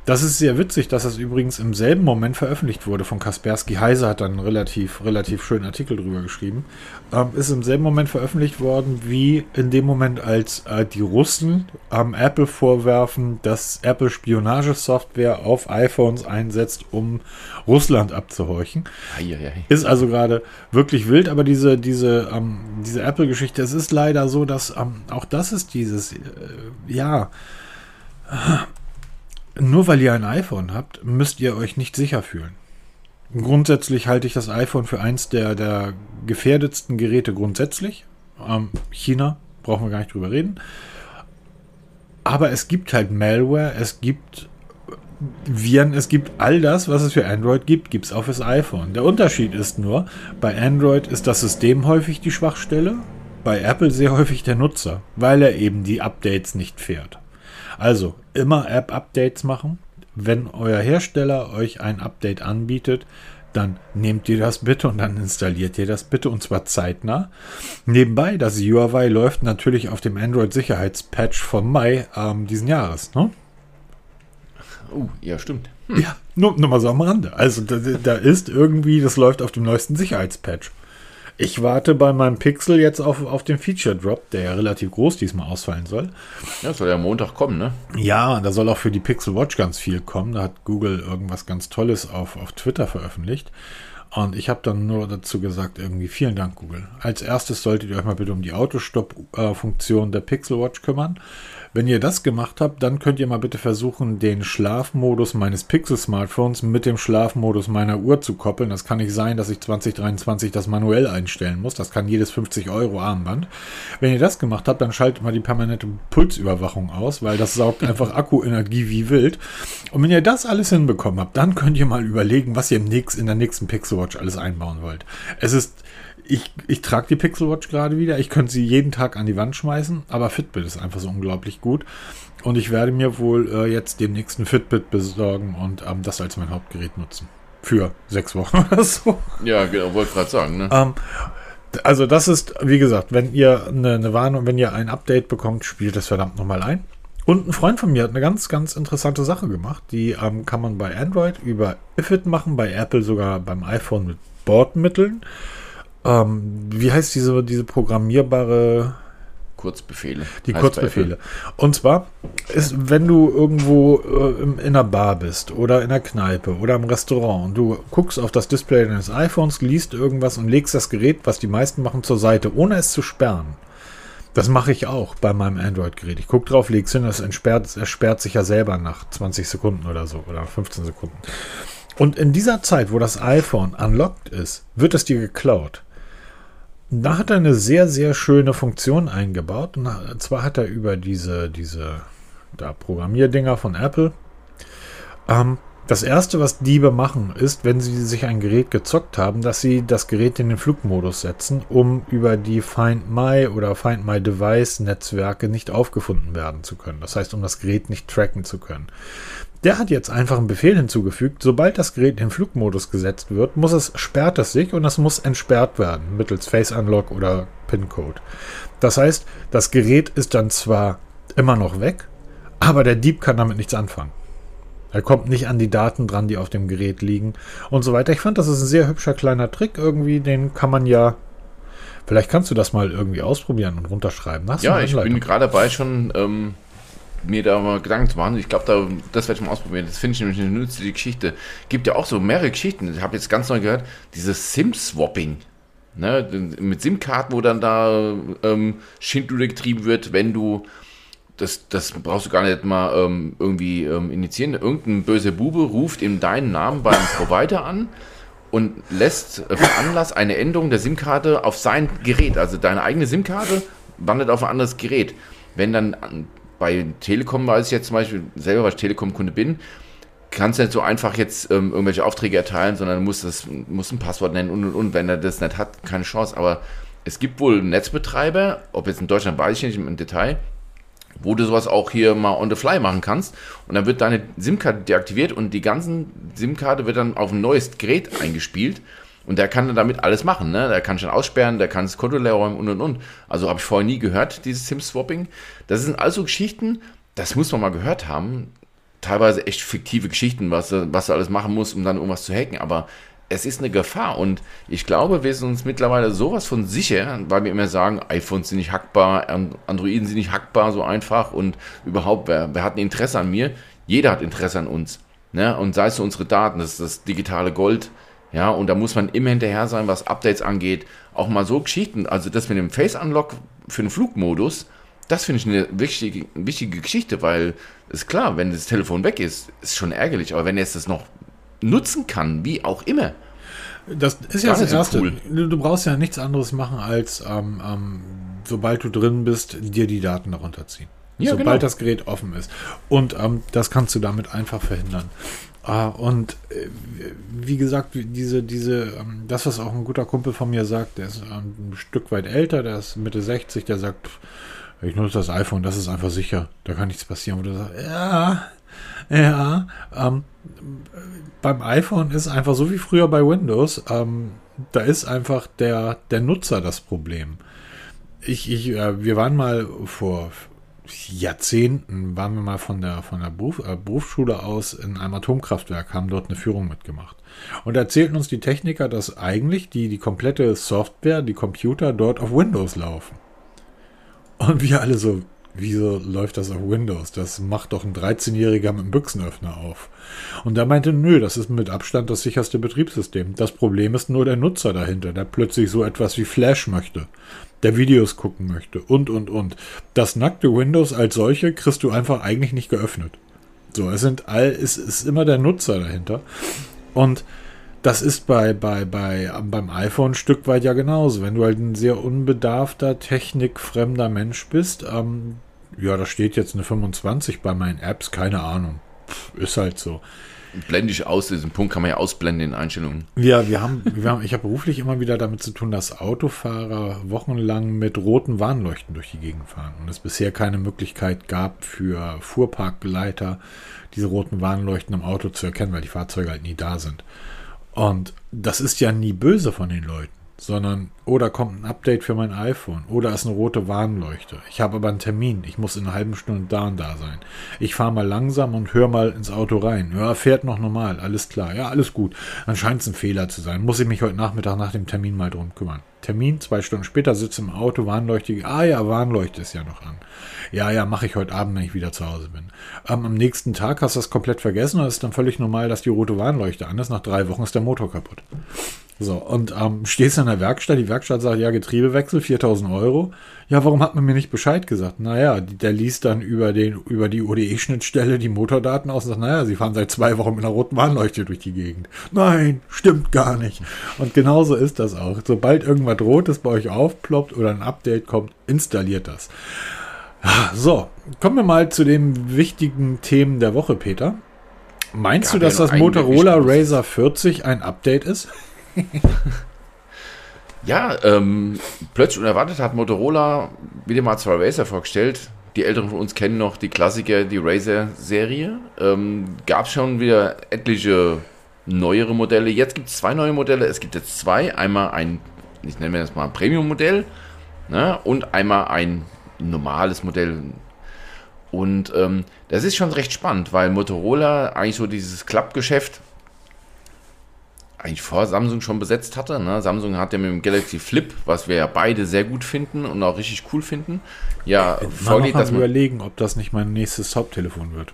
Das ist sehr witzig, dass das übrigens im selben Moment veröffentlicht wurde von Kaspersky. Heise hat dann einen relativ, relativ schönen Artikel drüber geschrieben. Ähm, ist im selben Moment veröffentlicht worden, wie in dem Moment, als äh, die Russen am Apple vorwerfen, dass Apple Spionagesoftware auf iPhones einsetzt, um Russland abzuhorchen. Eieiei. Ist also gerade wirklich wild, aber diese, diese, ähm, diese Apple-Geschichte, es ist leider so, dass ähm, auch das ist dieses, äh, ja nur weil ihr ein iPhone habt, müsst ihr euch nicht sicher fühlen. Grundsätzlich halte ich das iPhone für eins der, der gefährdetsten Geräte grundsätzlich. Ähm, China, brauchen wir gar nicht drüber reden. Aber es gibt halt Malware, es gibt Viren, es gibt all das, was es für Android gibt, gibt es auch fürs iPhone. Der Unterschied ist nur, bei Android ist das System häufig die Schwachstelle, bei Apple sehr häufig der Nutzer, weil er eben die Updates nicht fährt. Also immer App-Updates machen. Wenn euer Hersteller euch ein Update anbietet, dann nehmt ihr das bitte und dann installiert ihr das bitte und zwar zeitnah. Nebenbei, das UI läuft natürlich auf dem Android-Sicherheitspatch vom Mai ähm, diesen Jahres. Ne? Oh, ja, stimmt. Hm. Ja, nur, nur mal so am Rande. Also da, da ist irgendwie, das läuft auf dem neuesten Sicherheitspatch. Ich warte bei meinem Pixel jetzt auf, auf den Feature Drop, der ja relativ groß diesmal ausfallen soll. Ja, soll ja Montag kommen, ne? Ja, da soll auch für die Pixel Watch ganz viel kommen. Da hat Google irgendwas ganz Tolles auf, auf Twitter veröffentlicht. Und ich habe dann nur dazu gesagt, irgendwie vielen Dank, Google. Als erstes solltet ihr euch mal bitte um die Autostopp-Funktion der Pixel Watch kümmern. Wenn ihr das gemacht habt, dann könnt ihr mal bitte versuchen, den Schlafmodus meines Pixel-Smartphones mit dem Schlafmodus meiner Uhr zu koppeln. Das kann nicht sein, dass ich 2023 das manuell einstellen muss. Das kann jedes 50 Euro Armband. Wenn ihr das gemacht habt, dann schaltet mal die permanente Pulsüberwachung aus, weil das saugt einfach Akkuenergie wie wild. Und wenn ihr das alles hinbekommen habt, dann könnt ihr mal überlegen, was ihr im nächsten, in der nächsten Pixel Watch alles einbauen wollt. Es ist ich, ich trage die Pixel Watch gerade wieder. Ich könnte sie jeden Tag an die Wand schmeißen, aber Fitbit ist einfach so unglaublich gut. Und ich werde mir wohl äh, jetzt dem nächsten Fitbit besorgen und ähm, das als mein Hauptgerät nutzen. Für sechs Wochen oder so. Ja, genau, wollte gerade sagen. Ne? Ähm, also das ist, wie gesagt, wenn ihr eine, eine Warnung, wenn ihr ein Update bekommt, spielt das verdammt nochmal ein. Und ein Freund von mir hat eine ganz, ganz interessante Sache gemacht. Die ähm, kann man bei Android über Ifit machen, bei Apple sogar beim iPhone mit Bordmitteln. Ähm, wie heißt diese, diese programmierbare Kurzbefehle. Die Kurzbefehle. Und zwar ist, wenn du irgendwo äh, in einer Bar bist oder in einer Kneipe oder im Restaurant und du guckst auf das Display deines iPhones, liest irgendwas und legst das Gerät, was die meisten machen, zur Seite, ohne es zu sperren. Das mache ich auch bei meinem Android-Gerät. Ich gucke drauf, lege es hin, es entsperrt, es sperrt sich ja selber nach 20 Sekunden oder so oder 15 Sekunden. Und in dieser Zeit, wo das iPhone unlocked ist, wird es dir geklaut. Da hat er eine sehr, sehr schöne Funktion eingebaut. Und zwar hat er über diese, diese da Programmierdinger von Apple. Ähm, das erste, was Diebe machen, ist, wenn sie sich ein Gerät gezockt haben, dass sie das Gerät in den Flugmodus setzen, um über die Find My oder Find My Device Netzwerke nicht aufgefunden werden zu können. Das heißt, um das Gerät nicht tracken zu können. Der hat jetzt einfach einen Befehl hinzugefügt, sobald das Gerät in Flugmodus gesetzt wird, muss es, sperrt es sich und es muss entsperrt werden, mittels Face Unlock oder PIN-Code. Das heißt, das Gerät ist dann zwar immer noch weg, aber der Dieb kann damit nichts anfangen. Er kommt nicht an die Daten dran, die auf dem Gerät liegen und so weiter. Ich fand, das ist ein sehr hübscher kleiner Trick irgendwie, den kann man ja Vielleicht kannst du das mal irgendwie ausprobieren und runterschreiben. Hast ja, ich bin gerade dabei schon ähm, mir da mal Gedanken zu machen. Ich glaube, da, das werde ich mal ausprobieren. Das finde ich nämlich eine nützliche Geschichte. Gibt ja auch so mehrere Geschichten. Ich habe jetzt ganz neu gehört, dieses SIM-Swapping. Ne, mit SIM-Karten, wo dann da ähm, Schindluder getrieben wird, wenn du das, das brauchst du gar nicht mal ähm, irgendwie ähm, initiieren. Irgendein böser Bube ruft in deinen Namen beim Provider an und lässt veranlasst eine Änderung der SIM-Karte auf sein Gerät. Also deine eigene SIM-Karte wandert auf ein anderes Gerät. Wenn dann bei Telekom weiß ich jetzt zum Beispiel selber, weil ich Telekom-Kunde bin, kannst du nicht so einfach jetzt ähm, irgendwelche Aufträge erteilen, sondern musst, das, musst ein Passwort nennen und, und, und. Wenn er das nicht hat, keine Chance. Aber es gibt wohl Netzbetreiber, ob jetzt in Deutschland weiß ich nicht im Detail, wo du sowas auch hier mal on the fly machen kannst. Und dann wird deine SIM-Karte deaktiviert und die ganzen SIM-Karte wird dann auf ein neues Gerät eingespielt. Und der kann damit alles machen, ne? Der kann schon aussperren, der kann das Konto leer räumen und und und. Also habe ich vorher nie gehört, dieses SIM-Swapping. Das sind also Geschichten, das muss man mal gehört haben. Teilweise echt fiktive Geschichten, was, was du alles machen musst, um dann irgendwas zu hacken. Aber es ist eine Gefahr und ich glaube, wir sind uns mittlerweile sowas von sicher, weil wir immer sagen, iPhones sind nicht hackbar, Androiden sind nicht hackbar so einfach und überhaupt, wer, wer hat ein Interesse an mir? Jeder hat Interesse an uns. Ne? Und sei es unsere Daten, das ist das digitale Gold, ja, und da muss man immer hinterher sein, was Updates angeht. Auch mal so Geschichten, also das mit dem Face Unlock für den Flugmodus, das finde ich eine wichtige, wichtige Geschichte, weil ist klar, wenn das Telefon weg ist, ist schon ärgerlich, aber wenn er es noch nutzen kann, wie auch immer. Das ist ja das Erste. Cool. Du brauchst ja nichts anderes machen, als ähm, ähm, sobald du drin bist, dir die Daten darunter ziehen. Ja, sobald genau. das Gerät offen ist. Und ähm, das kannst du damit einfach verhindern. Ah, und äh, wie gesagt, diese, diese, ähm, das, was auch ein guter Kumpel von mir sagt, der ist ähm, ein Stück weit älter, der ist Mitte 60, der sagt, ich nutze das iPhone, das ist einfach sicher, da kann nichts passieren. Und du sagst, ja, ja, ähm, beim iPhone ist einfach so wie früher bei Windows, ähm, da ist einfach der, der Nutzer das Problem. Ich, ich, äh, wir waren mal vor Jahrzehnten waren wir mal von der, von der Beruf, äh, Berufsschule aus in einem Atomkraftwerk, haben dort eine Führung mitgemacht. Und erzählten uns die Techniker, dass eigentlich die, die komplette Software, die Computer dort auf Windows laufen. Und wir alle so, wieso läuft das auf Windows? Das macht doch ein 13-Jähriger mit einem Büchsenöffner auf. Und er meinte, nö, das ist mit Abstand das sicherste Betriebssystem. Das Problem ist nur der Nutzer dahinter, der plötzlich so etwas wie Flash möchte, der Videos gucken möchte und, und, und. Das nackte Windows als solche kriegst du einfach eigentlich nicht geöffnet. So, es sind all, es ist immer der Nutzer dahinter. Und das ist bei, bei, bei, beim iPhone ein Stück weit ja genauso. Wenn du halt ein sehr unbedarfter, technikfremder Mensch bist, ähm, ja, da steht jetzt eine 25 bei meinen Apps, keine Ahnung. Pff, ist halt so. Blende ich aus, diesen Punkt kann man ja ausblenden in Einstellungen. Ja, wir haben, wir haben ich habe beruflich immer wieder damit zu tun, dass Autofahrer wochenlang mit roten Warnleuchten durch die Gegend fahren und es bisher keine Möglichkeit gab für Fuhrparkgeleiter, diese roten Warnleuchten im Auto zu erkennen, weil die Fahrzeuge halt nie da sind. Und das ist ja nie böse von den Leuten sondern oder kommt ein Update für mein iPhone oder ist eine rote Warnleuchte. Ich habe aber einen Termin, ich muss in einer halben Stunde da und da sein. Ich fahre mal langsam und höre mal ins Auto rein. Ja, fährt noch normal, alles klar. Ja, alles gut. Dann scheint es ein Fehler zu sein. Muss ich mich heute Nachmittag nach dem Termin mal drum kümmern. Termin, zwei Stunden später sitze im Auto, Warnleuchte. Ah ja, Warnleuchte ist ja noch an. Ja, ja, mache ich heute Abend, wenn ich wieder zu Hause bin. Ähm, am nächsten Tag hast du das komplett vergessen und es ist dann völlig normal, dass die rote Warnleuchte an ist. Nach drei Wochen ist der Motor kaputt. So, und ähm, stehst in der Werkstatt, die Werkstatt sagt, ja, Getriebewechsel, 4000 Euro. Ja, warum hat man mir nicht Bescheid gesagt? Naja, der liest dann über, den, über die ODE-Schnittstelle die Motordaten aus und sagt, naja, sie fahren seit zwei Wochen mit einer roten Warnleuchte durch die Gegend. Nein, stimmt gar nicht. Und genauso ist das auch. Sobald irgendwas Rotes bei euch aufploppt oder ein Update kommt, installiert das. So, kommen wir mal zu den wichtigen Themen der Woche, Peter. Meinst ja, du, dass das Motorola Razer 40 ein Update ist? ja, ähm, plötzlich unerwartet hat Motorola wieder mal zwei Razer vorgestellt. Die Älteren von uns kennen noch die Klassiker, die Razer-Serie. Ähm, Gab schon wieder etliche neuere Modelle. Jetzt gibt es zwei neue Modelle. Es gibt jetzt zwei. Einmal ein, ich nenne das mal Premium-Modell ne, und einmal ein normales Modell. Und ähm, das ist schon recht spannend, weil Motorola eigentlich so dieses Klappgeschäft eigentlich vor Samsung schon besetzt hatte. Ne? Samsung hat ja mit dem Galaxy Flip, was wir ja beide sehr gut finden und auch richtig cool finden, ja vorgeht, dass man überlegen, ob das nicht mein nächstes Haupttelefon wird.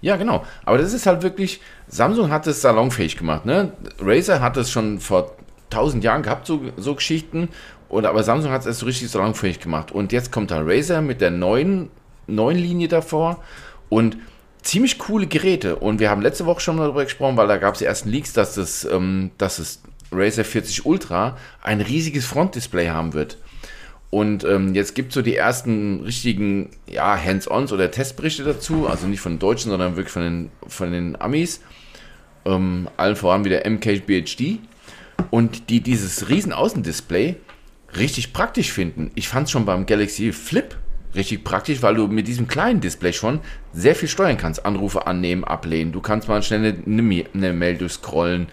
Ja, genau. Aber das ist halt wirklich, Samsung hat es salonfähig gemacht. Ne? Razer hat es schon vor tausend Jahren gehabt, so, so Geschichten. Und, aber Samsung hat es so richtig salonfähig gemacht. Und jetzt kommt da Razer mit der neuen, neuen Linie davor. Und ziemlich coole Geräte. Und wir haben letzte Woche schon darüber gesprochen, weil da gab es die ersten Leaks, dass das, ähm, dass das Razer 40 Ultra ein riesiges Frontdisplay haben wird. Und ähm, jetzt gibt es so die ersten richtigen ja, Hands-ons oder Testberichte dazu, also nicht von Deutschen, sondern wirklich von den, von den Amis. Ähm, allen voran wieder MKBHD. Und die dieses riesen Außendisplay richtig praktisch finden. Ich fand es schon beim Galaxy Flip richtig praktisch, weil du mit diesem kleinen Display schon sehr viel steuern kannst. Anrufe annehmen, ablehnen. Du kannst mal schnell eine, eine Mail durchscrollen,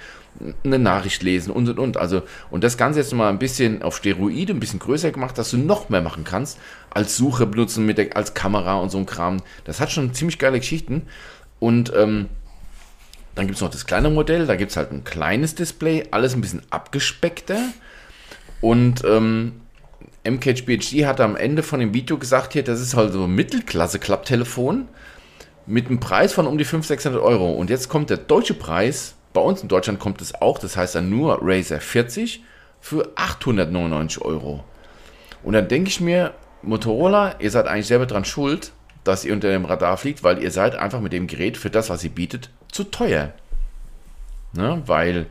eine Nachricht lesen und und und. Also, und das Ganze jetzt mal ein bisschen auf Steroide, ein bisschen größer gemacht, dass du noch mehr machen kannst, als Suche benutzen, mit der, als Kamera und so ein Kram. Das hat schon ziemlich geile Geschichten. Und ähm, dann gibt es noch das kleine Modell, da gibt es halt ein kleines Display, alles ein bisschen abgespeckter. Und ähm, MKHBHD hat am Ende von dem Video gesagt, hier, das ist halt so ein Mittelklasse-Klapptelefon mit einem Preis von um die 500, 600 Euro. Und jetzt kommt der deutsche Preis, bei uns in Deutschland kommt es auch, das heißt dann nur Razer 40 für 899 Euro. Und dann denke ich mir, Motorola, ihr seid eigentlich selber dran schuld, dass ihr unter dem Radar fliegt, weil ihr seid einfach mit dem Gerät für das, was ihr bietet, zu teuer. Ne? Weil,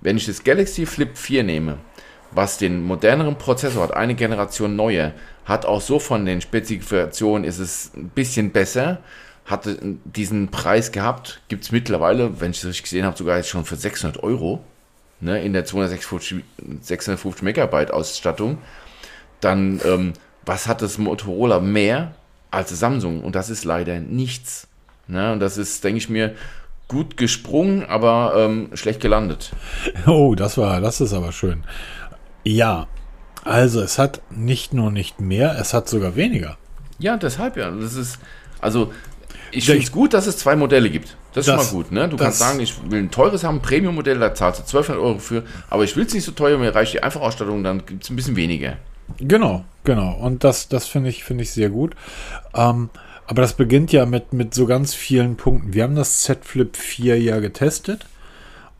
wenn ich das Galaxy Flip 4 nehme, was den moderneren Prozessor hat, eine Generation neuer, hat auch so von den Spezifikationen ist es ein bisschen besser, hatte diesen Preis gehabt, gibt es mittlerweile, wenn ich es richtig gesehen habe, sogar jetzt schon für 600 Euro ne, in der 256 650 Megabyte Ausstattung. Dann, ähm, was hat das Motorola mehr als Samsung? Und das ist leider nichts. Ne? Und das ist, denke ich mir, gut gesprungen, aber ähm, schlecht gelandet. Oh, das war, das ist aber schön. Ja, also es hat nicht nur nicht mehr, es hat sogar weniger. Ja, deshalb ja. Das ist, also ich finde es gut, dass es zwei Modelle gibt. Das, das ist schon mal gut. Ne? Du kannst sagen, ich will ein teures haben, ein Premium-Modell, da zahlst du 1200 Euro für, aber ich will es nicht so teuer, mir reicht die Einfachausstattung, dann gibt es ein bisschen weniger. Genau, genau. Und das, das finde ich, finde ich sehr gut. Ähm, aber das beginnt ja mit, mit so ganz vielen Punkten. Wir haben das Z Flip 4 ja getestet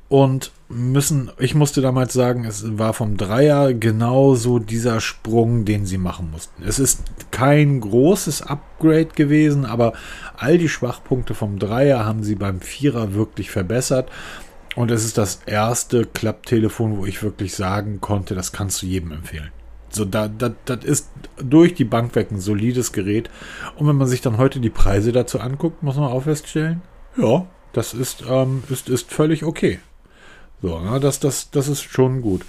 und müssen, ich musste damals sagen, es war vom Dreier genauso dieser Sprung, den sie machen mussten. Es ist kein großes Upgrade gewesen, aber all die Schwachpunkte vom Dreier haben sie beim Vierer wirklich verbessert. Und es ist das erste Klapptelefon, wo ich wirklich sagen konnte, das kannst du jedem empfehlen. So, da, da, das ist durch die Bank weg ein solides Gerät. Und wenn man sich dann heute die Preise dazu anguckt, muss man auch feststellen, ja, das ist, ähm, ist, ist völlig okay. So, na, das, das, das ist schon gut.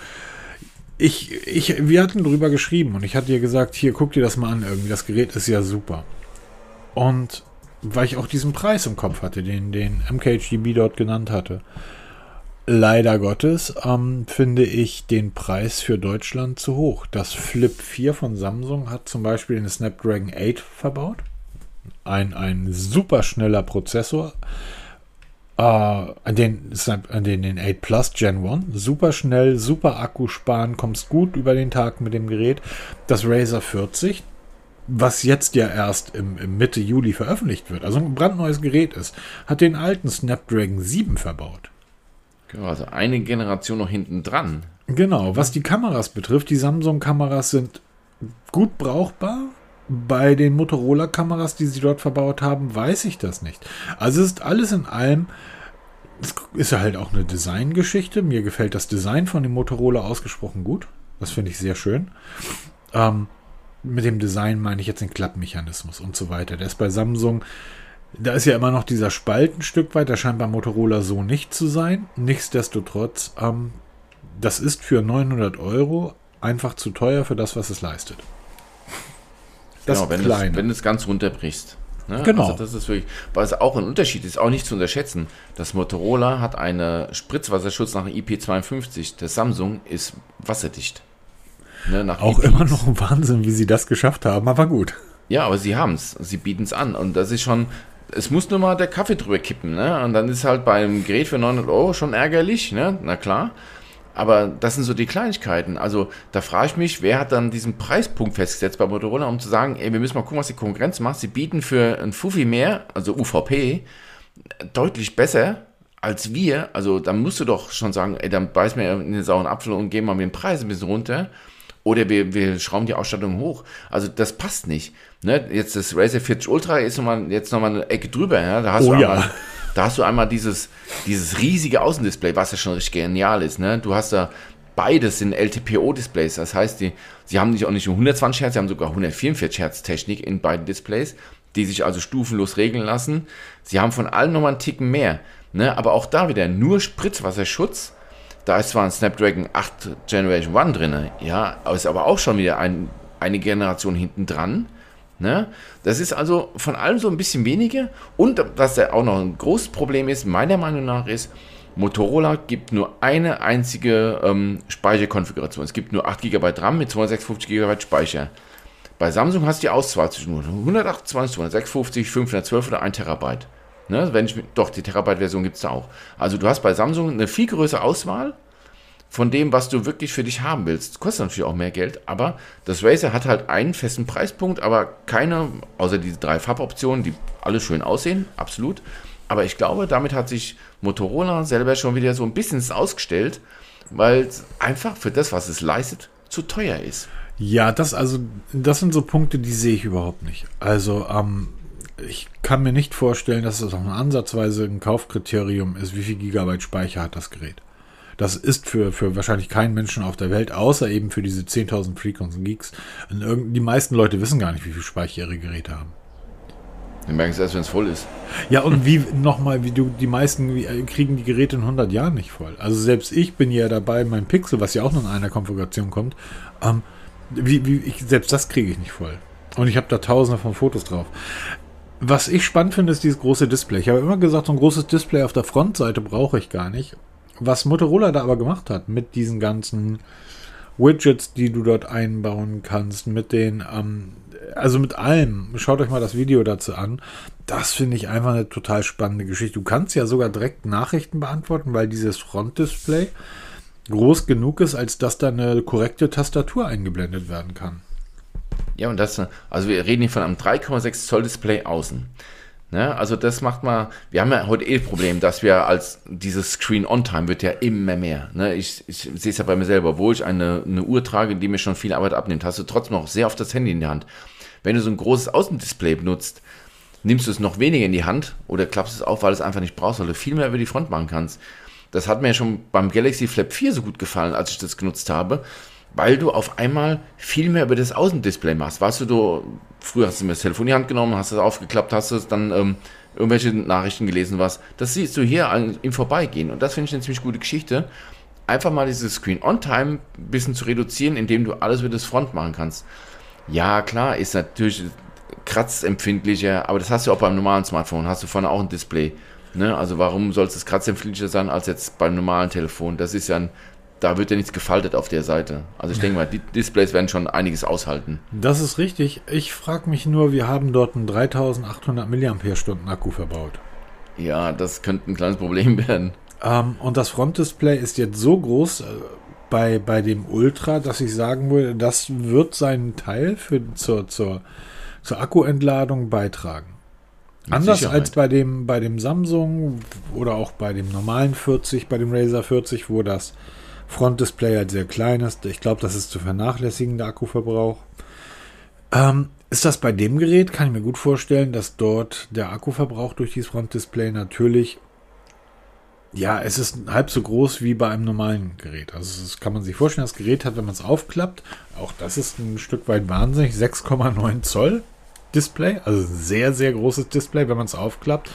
Ich, ich, wir hatten drüber geschrieben und ich hatte dir gesagt, hier, guck dir das mal an, irgendwie, das Gerät ist ja super. Und weil ich auch diesen Preis im Kopf hatte, den, den MKHDB dort genannt hatte. Leider Gottes ähm, finde ich den Preis für Deutschland zu hoch. Das Flip 4 von Samsung hat zum Beispiel den Snapdragon 8 verbaut. Ein, ein super schneller Prozessor äh, den, den, den 8 Plus Gen 1. Super schnell, super Akku sparen, kommst gut über den Tag mit dem Gerät. Das Razer 40, was jetzt ja erst im, im, Mitte Juli veröffentlicht wird, also ein brandneues Gerät ist, hat den alten Snapdragon 7 verbaut. Genau, also eine Generation noch hinten dran. Genau, was die Kameras betrifft, die Samsung-Kameras sind gut brauchbar. Bei den Motorola-Kameras, die sie dort verbaut haben, weiß ich das nicht. Also ist alles in allem es ist ja halt auch eine Designgeschichte. Mir gefällt das Design von dem Motorola ausgesprochen gut. Das finde ich sehr schön. Ähm, mit dem Design meine ich jetzt den Klappmechanismus und so weiter. Der ist bei Samsung, da ist ja immer noch dieser Spalt ein Stück weit. Der scheint bei Motorola so nicht zu sein. Nichtsdestotrotz, ähm, das ist für 900 Euro einfach zu teuer für das, was es leistet. Das genau, wenn, Kleine. Es, wenn du es ganz runterbrichst. Ne? Genau. Also das ist wirklich, was auch ein Unterschied ist, auch nicht zu unterschätzen. Das Motorola hat einen Spritzwasserschutz nach IP52. Der Samsung ist wasserdicht. Ne, auch IP immer noch ein Wahnsinn, wie sie das geschafft haben, aber gut. Ja, aber sie haben es. Sie bieten es an. Und das ist schon, es muss nur mal der Kaffee drüber kippen. Ne? Und dann ist halt beim Gerät für 900 Euro schon ärgerlich. Ne? Na klar. Aber das sind so die Kleinigkeiten. Also da frage ich mich, wer hat dann diesen Preispunkt festgesetzt bei Motorola, um zu sagen, ey, wir müssen mal gucken, was die Konkurrenz macht. Sie bieten für ein Fufi mehr, also UVP, deutlich besser als wir. Also da musst du doch schon sagen, ey, dann beiß mir in den sauren Apfel und gehen mal mit dem Preis ein bisschen runter. Oder wir, wir schrauben die Ausstattung hoch. Also das passt nicht. Ne? Jetzt das Razer 40 Ultra ist noch mal, jetzt nochmal eine Ecke drüber. Ja? Da hast oh, du ja. Da hast du einmal dieses, dieses riesige Außendisplay, was ja schon richtig genial ist. Ne? Du hast da beides sind LTPO-Displays. Das heißt, die, sie haben nicht auch nicht nur 120 Hertz, sie haben sogar 144 Hertz Technik in beiden Displays, die sich also stufenlos regeln lassen. Sie haben von allen nochmal einen Ticken mehr. Ne? Aber auch da wieder nur Spritzwasserschutz. Da ist zwar ein Snapdragon 8 Generation 1 drin, ja, ist aber auch schon wieder ein, eine Generation hinten dran. Ne? Das ist also von allem so ein bisschen weniger. Und was da auch noch ein großes Problem ist, meiner Meinung nach, ist, Motorola gibt nur eine einzige ähm, Speicherkonfiguration. Es gibt nur 8 GB RAM mit 256 GB Speicher. Bei Samsung hast du die Auswahl zwischen 128, 256, 512 oder 1 Terabyte. Ne? Wenn ich, doch, die Terabyte-Version gibt es da auch. Also du hast bei Samsung eine viel größere Auswahl von dem, was du wirklich für dich haben willst. Kostet natürlich auch mehr Geld, aber das Razer hat halt einen festen Preispunkt, aber keine, außer diese drei Farboptionen, die alle schön aussehen, absolut. Aber ich glaube, damit hat sich Motorola selber schon wieder so ein bisschen ausgestellt, weil es einfach für das, was es leistet, zu teuer ist. Ja, das also, das sind so Punkte, die sehe ich überhaupt nicht. Also, ähm, ich kann mir nicht vorstellen, dass es auch eine ansatzweise ein Kaufkriterium ist, wie viel Gigabyte Speicher hat das Gerät. Das ist für, für wahrscheinlich keinen Menschen auf der Welt, außer eben für diese 10.000 Freakons und Geeks. Und die meisten Leute wissen gar nicht, wie viel Speicher ihre Geräte haben. Die merken es erst, wenn es voll ist. Ja, und wie nochmal, wie du, die meisten äh, kriegen die Geräte in 100 Jahren nicht voll. Also selbst ich bin ja dabei, mein Pixel, was ja auch noch in einer Konfiguration kommt, ähm, wie, wie, ich, selbst das kriege ich nicht voll. Und ich habe da tausende von Fotos drauf. Was ich spannend finde, ist dieses große Display. Ich habe immer gesagt, so ein großes Display auf der Frontseite brauche ich gar nicht. Was Motorola da aber gemacht hat mit diesen ganzen Widgets, die du dort einbauen kannst, mit den, ähm, also mit allem, schaut euch mal das Video dazu an. Das finde ich einfach eine total spannende Geschichte. Du kannst ja sogar direkt Nachrichten beantworten, weil dieses Frontdisplay groß genug ist, als dass da eine korrekte Tastatur eingeblendet werden kann. Ja, und das, also wir reden hier von einem 3,6 Zoll Display außen. Ne? Also das macht mal, wir haben ja heute eh das Problem, dass wir als dieses Screen-On-Time wird ja immer mehr. Ne? Ich, ich sehe es ja bei mir selber, wo ich eine, eine Uhr trage, die mir schon viel Arbeit abnimmt, hast du trotzdem noch sehr oft das Handy in der Hand. Wenn du so ein großes Außendisplay benutzt, nimmst du es noch weniger in die Hand oder klappst es auf, weil du es einfach nicht brauchst, weil du viel mehr über die Front machen kannst. Das hat mir schon beim Galaxy Flap 4 so gut gefallen, als ich das genutzt habe, weil du auf einmal viel mehr über das Außendisplay machst. Weißt du, du früher hast du mir das Telefon in die Hand genommen, hast es aufgeklappt, hast es dann ähm, irgendwelche Nachrichten gelesen, was. Das siehst du hier an, im Vorbeigehen. Und das finde ich eine ziemlich gute Geschichte. Einfach mal dieses Screen-on-Time ein bisschen zu reduzieren, indem du alles über das Front machen kannst. Ja, klar, ist natürlich kratzempfindlicher, aber das hast du auch beim normalen Smartphone, hast du vorne auch ein Display. Ne? Also warum soll es kratzempfindlicher sein als jetzt beim normalen Telefon? Das ist ja ein da wird ja nichts gefaltet auf der Seite. Also ich denke mal, die Displays werden schon einiges aushalten. Das ist richtig. Ich frage mich nur, wir haben dort einen 3800 mAh Akku verbaut. Ja, das könnte ein kleines Problem werden. Ähm, und das Frontdisplay ist jetzt so groß äh, bei, bei dem Ultra, dass ich sagen würde, das wird seinen Teil für, zur, zur, zur Akkuentladung beitragen. Mit Anders Sicherheit. als bei dem, bei dem Samsung oder auch bei dem normalen 40, bei dem Razer 40, wo das Frontdisplay halt sehr klein ist. Ich glaube, das ist zu vernachlässigen, der Akkuverbrauch. Ähm, ist das bei dem Gerät? Kann ich mir gut vorstellen, dass dort der Akkuverbrauch durch dieses Frontdisplay natürlich, ja, es ist halb so groß wie bei einem normalen Gerät. Also das kann man sich vorstellen, das Gerät hat, wenn man es aufklappt, auch das ist ein Stück weit wahnsinnig, 6,9 Zoll Display, also sehr, sehr großes Display, wenn man es aufklappt.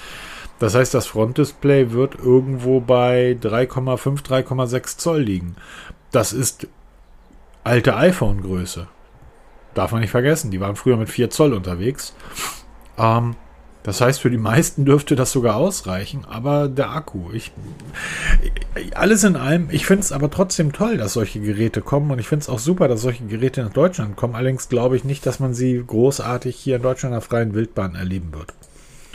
Das heißt, das Frontdisplay wird irgendwo bei 3,5, 3,6 Zoll liegen. Das ist alte iPhone-Größe. Darf man nicht vergessen, die waren früher mit 4 Zoll unterwegs. Ähm, das heißt, für die meisten dürfte das sogar ausreichen, aber der Akku, ich, alles in allem, ich finde es aber trotzdem toll, dass solche Geräte kommen und ich finde es auch super, dass solche Geräte nach Deutschland kommen. Allerdings glaube ich nicht, dass man sie großartig hier in Deutschland auf freien Wildbahn erleben wird.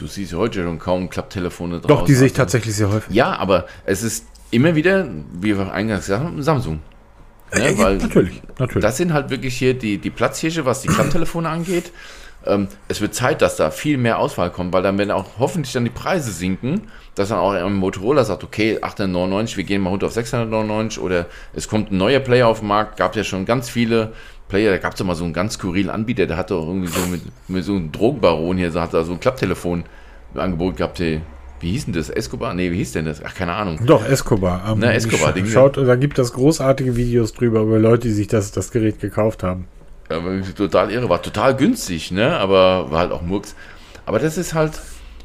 Du siehst heute schon kaum Klapptelefone drauf. Doch, die sehe ich tatsächlich sehr häufig. Ja, aber es ist immer wieder, wie wir eingangs gesagt haben, Samsung. Ne? Äh, Weil natürlich, natürlich. Das sind halt wirklich hier die, die Platzhirsche, was die Klapptelefone angeht. Ähm, es wird Zeit, dass da viel mehr Auswahl kommt, weil dann werden auch hoffentlich dann die Preise sinken, dass dann auch ein Motorola sagt, okay, 899, wir gehen mal runter auf 699 oder es kommt ein neuer Player auf den Markt, gab ja schon ganz viele Player, da gab es doch mal so einen ganz skurrilen Anbieter, der hatte irgendwie so mit, mit so einem Drogenbaron hier, so hat da so ein Klapptelefon Angebot gehabt, hey, wie hieß denn das? Escobar? Nee, wie hieß denn das? Ach, keine Ahnung. Doch, Escobar. Ähm, Na, Escobar. Sch schaut, da gibt es großartige Videos drüber, über Leute, die sich das, das Gerät gekauft haben. Ja, total irre, war total günstig, ne? Aber war halt auch Murks. Aber das ist halt,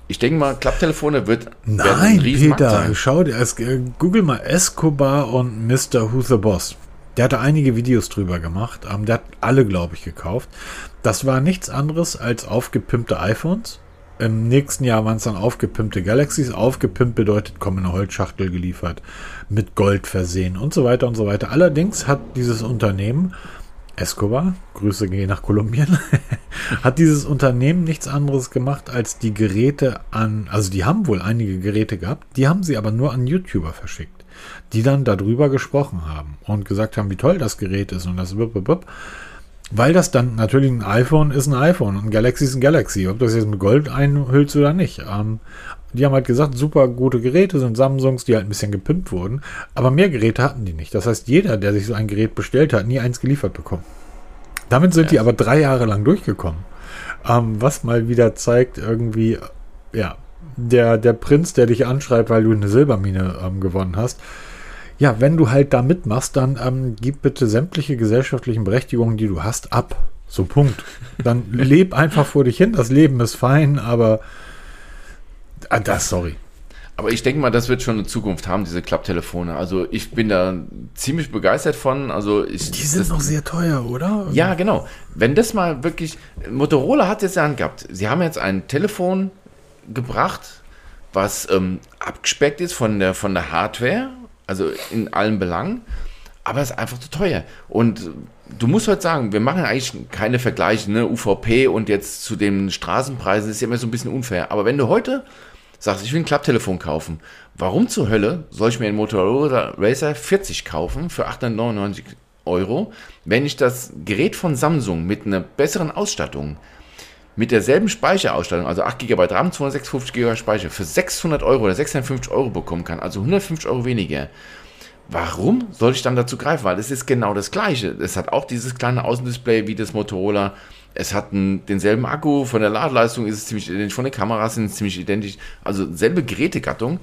ich denke mal, Klapptelefone wird Nein, Peter, sein. schau dir, äh, google mal Escobar und Mr. Who's the Boss. Der hatte einige Videos drüber gemacht. Ähm, der hat alle, glaube ich, gekauft. Das war nichts anderes als aufgepimpte iPhones. Im nächsten Jahr waren es dann aufgepimpte Galaxies. Aufgepimpt bedeutet, kommen in eine Holzschachtel geliefert, mit Gold versehen und so weiter und so weiter. Allerdings hat dieses Unternehmen Escobar, Grüße gehen nach Kolumbien, hat dieses Unternehmen nichts anderes gemacht, als die Geräte an, also die haben wohl einige Geräte gehabt, die haben sie aber nur an YouTuber verschickt, die dann darüber gesprochen haben und gesagt haben, wie toll das Gerät ist und das wupp, wupp. Weil das dann natürlich ein iPhone ist ein iPhone und ein Galaxy ist ein Galaxy, ob das jetzt mit Gold einhüllt oder nicht. Ähm, die haben halt gesagt, super gute Geräte sind Samsungs, die halt ein bisschen gepimpt wurden. Aber mehr Geräte hatten die nicht. Das heißt, jeder, der sich so ein Gerät bestellt hat, nie eins geliefert bekommen. Damit sind ja. die aber drei Jahre lang durchgekommen. Ähm, was mal wieder zeigt, irgendwie, ja, der, der Prinz, der dich anschreibt, weil du eine Silbermine ähm, gewonnen hast. Ja, wenn du halt da mitmachst, dann ähm, gib bitte sämtliche gesellschaftlichen Berechtigungen, die du hast, ab. So, Punkt. Dann leb einfach vor dich hin. Das Leben ist fein, aber Ah, das, sorry. Aber ich denke mal, das wird schon eine Zukunft haben, diese Klapptelefone. Also ich bin da ziemlich begeistert von. Also ich, Die sind noch sehr teuer, oder? Ja, genau. Wenn das mal wirklich. Motorola hat es jetzt ja gehabt. Sie haben jetzt ein Telefon gebracht, was ähm, abgespeckt ist von der, von der Hardware, also in allen Belangen, aber es ist einfach zu teuer. Und du musst heute sagen, wir machen eigentlich keine Vergleiche, ne? UVP und jetzt zu den Straßenpreisen ist ja immer so ein bisschen unfair. Aber wenn du heute sagst, ich will ein Klapptelefon kaufen, warum zur Hölle soll ich mir einen Motorola Racer 40 kaufen für 899 Euro, wenn ich das Gerät von Samsung mit einer besseren Ausstattung, mit derselben Speicherausstattung, also 8 GB RAM, 256 GB Speicher, für 600 Euro oder 650 Euro bekommen kann, also 150 Euro weniger, Warum soll ich dann dazu greifen? Weil es ist genau das gleiche. Es hat auch dieses kleine Außendisplay wie das Motorola. Es hat einen, denselben Akku. Von der Ladeleistung ist es ziemlich identisch. Von den Kameras sind es ziemlich identisch. Also selbe Gerätegattung.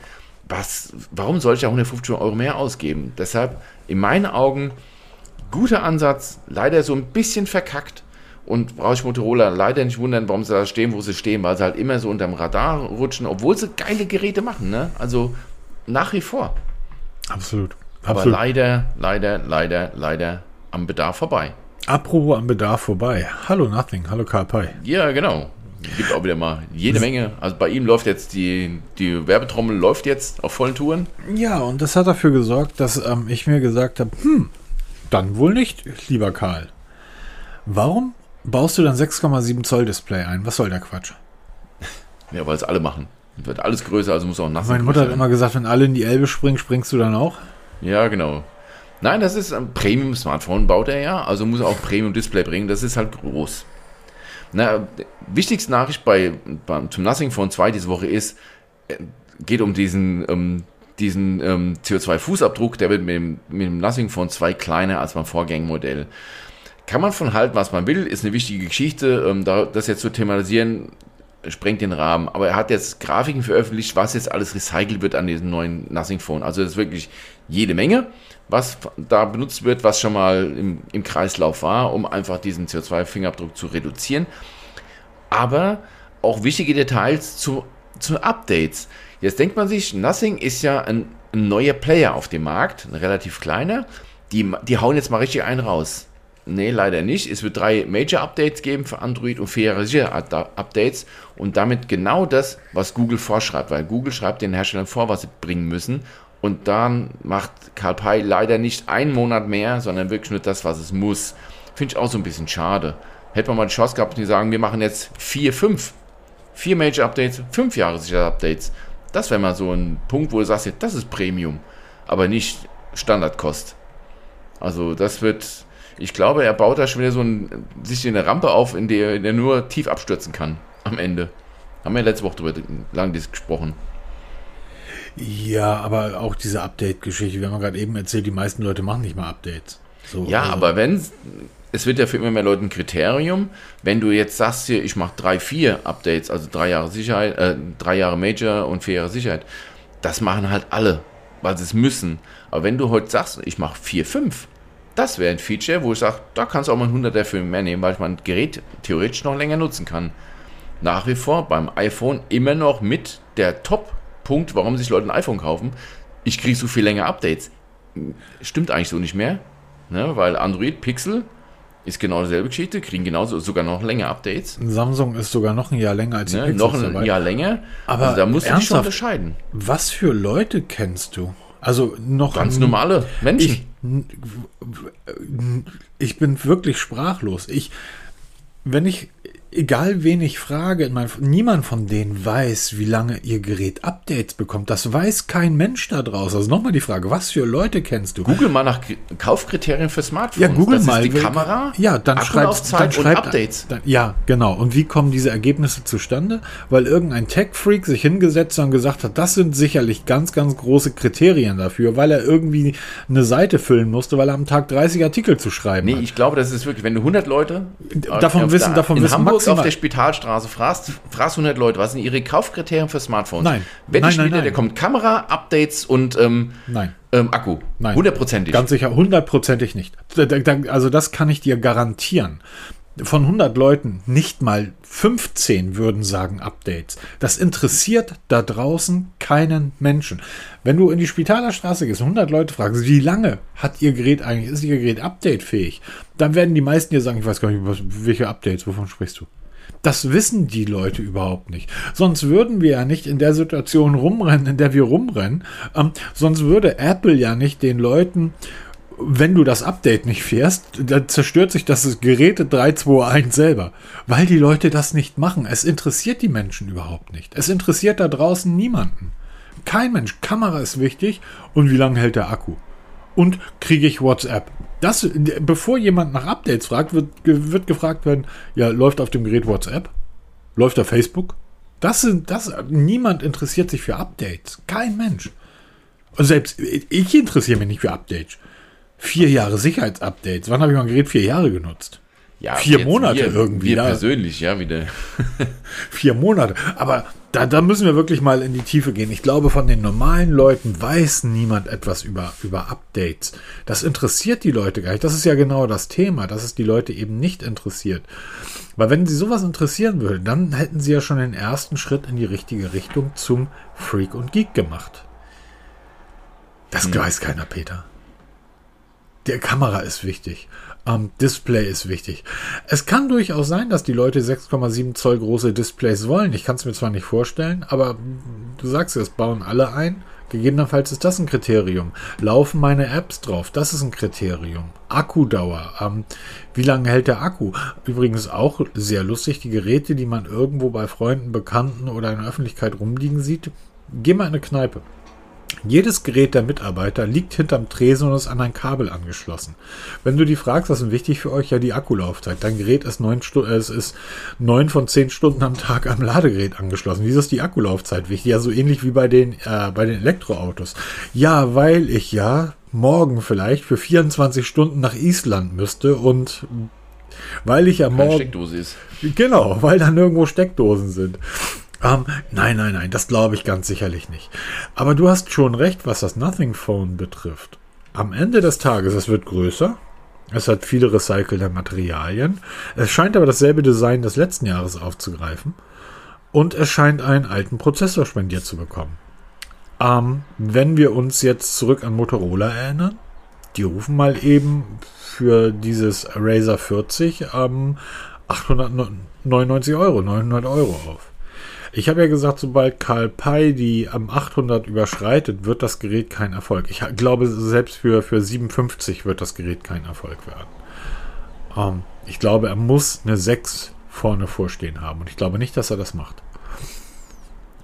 Was, warum soll ich da 150 Euro mehr ausgeben? Deshalb in meinen Augen guter Ansatz. Leider so ein bisschen verkackt. Und brauche ich Motorola leider nicht wundern, warum sie da stehen, wo sie stehen, weil sie halt immer so unterm Radar rutschen, obwohl sie geile Geräte machen. Ne? Also nach wie vor. Absolut. Aber Absolut. leider, leider, leider, leider am Bedarf vorbei. Apropos am Bedarf vorbei. Hallo Nothing, hallo Karl Pei. Ja, genau. Gibt auch wieder mal jede Menge. Also bei ihm läuft jetzt die, die Werbetrommel läuft jetzt auf vollen Touren. Ja, und das hat dafür gesorgt, dass ähm, ich mir gesagt habe, hm, dann wohl nicht, lieber Karl. Warum baust du dann 6,7 Zoll Display ein? Was soll der Quatsch? Ja, weil es alle machen. Wird alles größer, also muss auch nass Meine Mutter hat immer gesagt, wenn alle in die Elbe springen, springst du dann auch? Ja, genau. Nein, das ist ein Premium-Smartphone, baut er ja, also muss er auch Premium-Display bringen, das ist halt groß. Na, wichtigste Nachricht bei, bei, zum Nothing Phone 2 diese Woche ist, äh, geht um diesen, um, diesen ähm, CO2-Fußabdruck, der wird mit dem, mit dem Nothing Phone 2 kleiner als beim Vorgängermodell. Kann man von halten, was man will, ist eine wichtige Geschichte. Ähm, da, das jetzt zu thematisieren, sprengt den Rahmen. Aber er hat jetzt Grafiken veröffentlicht, was jetzt alles recycelt wird an diesem neuen Nothing Phone. Also das ist wirklich jede Menge, was da benutzt wird, was schon mal im, im Kreislauf war, um einfach diesen CO2-Fingerabdruck zu reduzieren. Aber auch wichtige Details zu, zu Updates. Jetzt denkt man sich, Nothing ist ja ein, ein neuer Player auf dem Markt, ein relativ kleiner. Die, die hauen jetzt mal richtig einen raus. Nee, leider nicht. Es wird drei Major-Updates geben für Android und vier Updates und damit genau das, was Google vorschreibt, weil Google schreibt den Herstellern vor, was sie bringen müssen und dann macht Pei leider nicht einen Monat mehr, sondern wirklich nur das, was es muss. Finde ich auch so ein bisschen schade. Hätte man mal die Chance gehabt, die sagen, wir machen jetzt vier, fünf, vier Major-Updates, fünf Jahres-Updates. Das wäre mal so ein Punkt, wo du sagst, das ist Premium, aber nicht Standardkost. Also das wird ich glaube, er baut da schon wieder so ein, sich eine Rampe auf, in der er nur tief abstürzen kann am Ende. Haben wir letzte Woche darüber lang gesprochen. Ja, aber auch diese Update-Geschichte, wir haben gerade eben erzählt, die meisten Leute machen nicht mal Updates. So, ja, also. aber wenn es wird ja für immer mehr Leute ein Kriterium, wenn du jetzt sagst hier, ich mache drei, vier Updates, also drei Jahre Sicherheit, äh, drei Jahre Major und vier Jahre Sicherheit, das machen halt alle, weil sie es müssen. Aber wenn du heute sagst, ich mache vier, fünf, das wäre ein Feature, wo ich sage, da kannst du auch mal ein 100er Film mehr nehmen, weil ich mein Gerät theoretisch noch länger nutzen kann. Nach wie vor beim iPhone immer noch mit der Top-Punkt, warum sich Leute ein iPhone kaufen. Ich kriege so viel länger Updates. Stimmt eigentlich so nicht mehr. Ne? Weil Android Pixel ist genau dieselbe Geschichte, kriegen genauso sogar noch länger Updates. Samsung ist sogar noch ein Jahr länger als die Ne? Pixels Noch ein dabei. Jahr länger. Aber also da musst du dich schon unterscheiden. Was für Leute kennst du? Also noch Ganz normale Menschen. Ich, ich bin wirklich sprachlos. Ich, wenn ich, egal wen ich frage, in meinem, niemand von denen weiß, wie lange ihr Gerät Updates bekommt. Das weiß kein Mensch da draußen. Also nochmal die Frage, was für Leute kennst du? Google mal nach Kaufkriterien für Smartphones. Ja, Google das mal. Die Kamera, ja, dann schreibt, dann schreibt Updates. Dann, ja, genau. Und wie kommen diese Ergebnisse zustande? Weil irgendein Tech-Freak sich hingesetzt und gesagt hat, das sind sicherlich ganz, ganz große Kriterien dafür, weil er irgendwie eine Seite füllen musste, weil er am Tag 30 Artikel zu schreiben Nee, hat. ich glaube, das ist wirklich, wenn du 100 Leute Davon wissen- davon wissen Hamburg maximal- auf der Spitalstraße fragst, fragst 100 Leute, was sind ihre Kaufkriterien für Smartphones? Nein. Nein, ich nein. der kommt Kamera, Updates und ähm, Nein. ähm, Akku. Nein. Hundertprozentig. Ganz sicher, hundertprozentig nicht. Also das kann ich dir garantieren. Von 100 Leuten nicht mal 15 würden sagen Updates. Das interessiert da draußen keinen Menschen. Wenn du in die Spitaler Straße gehst, 100 Leute fragst, wie lange hat ihr Gerät eigentlich, ist ihr Gerät updatefähig? Dann werden die meisten dir sagen, ich weiß gar nicht, was, welche Updates, wovon sprichst du? Das wissen die Leute überhaupt nicht. Sonst würden wir ja nicht in der Situation rumrennen, in der wir rumrennen. Ähm, sonst würde Apple ja nicht den Leuten, wenn du das Update nicht fährst, dann zerstört sich das Gerät 321 selber. Weil die Leute das nicht machen. Es interessiert die Menschen überhaupt nicht. Es interessiert da draußen niemanden. Kein Mensch. Kamera ist wichtig. Und wie lange hält der Akku? Und kriege ich WhatsApp? Das, bevor jemand nach Updates fragt, wird, wird gefragt werden, ja, läuft auf dem Gerät WhatsApp? Läuft da Facebook? Das sind, das, niemand interessiert sich für Updates. Kein Mensch. Und selbst ich interessiere mich nicht für Updates. Vier Jahre Sicherheitsupdates. Wann habe ich mein Gerät vier Jahre genutzt? ja, vier Monate wir, irgendwie, Wir ja. persönlich, ja, wieder. Vier Monate. Aber da, da müssen wir wirklich mal in die Tiefe gehen. Ich glaube, von den normalen Leuten weiß niemand etwas über, über Updates. Das interessiert die Leute gar nicht. Das ist ja genau das Thema, dass es die Leute eben nicht interessiert. Weil wenn sie sowas interessieren würde, dann hätten sie ja schon den ersten Schritt in die richtige Richtung zum Freak und Geek gemacht. Das weiß keiner, Peter. Der Kamera ist wichtig. Ähm, Display ist wichtig. Es kann durchaus sein, dass die Leute 6,7 Zoll große Displays wollen. Ich kann es mir zwar nicht vorstellen, aber du sagst es, bauen alle ein. Gegebenenfalls ist das ein Kriterium. Laufen meine Apps drauf? Das ist ein Kriterium. Akkudauer. Ähm, wie lange hält der Akku? Übrigens auch sehr lustig. Die Geräte, die man irgendwo bei Freunden, Bekannten oder in der Öffentlichkeit rumliegen sieht. Geh mal in eine Kneipe. Jedes Gerät der Mitarbeiter liegt hinterm Tresen und ist an ein Kabel angeschlossen. Wenn du die fragst, was ist wichtig für euch? Ja, die Akkulaufzeit. Dein Gerät ist neun, Stu äh, es ist neun von zehn Stunden am Tag am Ladegerät angeschlossen. Wieso ist die Akkulaufzeit wichtig? Ja, so ähnlich wie bei den, äh, bei den Elektroautos. Ja, weil ich ja morgen vielleicht für 24 Stunden nach Island müsste und weil ich ja morgen Steckdose ist. Genau, weil da nirgendwo Steckdosen sind. Ähm, nein, nein, nein, das glaube ich ganz sicherlich nicht. Aber du hast schon recht, was das Nothing Phone betrifft. Am Ende des Tages, es wird größer. Es hat viele recycelte Materialien. Es scheint aber dasselbe Design des letzten Jahres aufzugreifen. Und es scheint einen alten Prozessor spendiert zu bekommen. Ähm, wenn wir uns jetzt zurück an Motorola erinnern, die rufen mal eben für dieses Razer 40 ähm, 899 Euro, 900 Euro auf. Ich habe ja gesagt, sobald Karl Pei die am 800 überschreitet, wird das Gerät kein Erfolg. Ich glaube, selbst für, für 57 wird das Gerät kein Erfolg werden. Ähm, ich glaube, er muss eine 6 vorne vorstehen haben. Und ich glaube nicht, dass er das macht.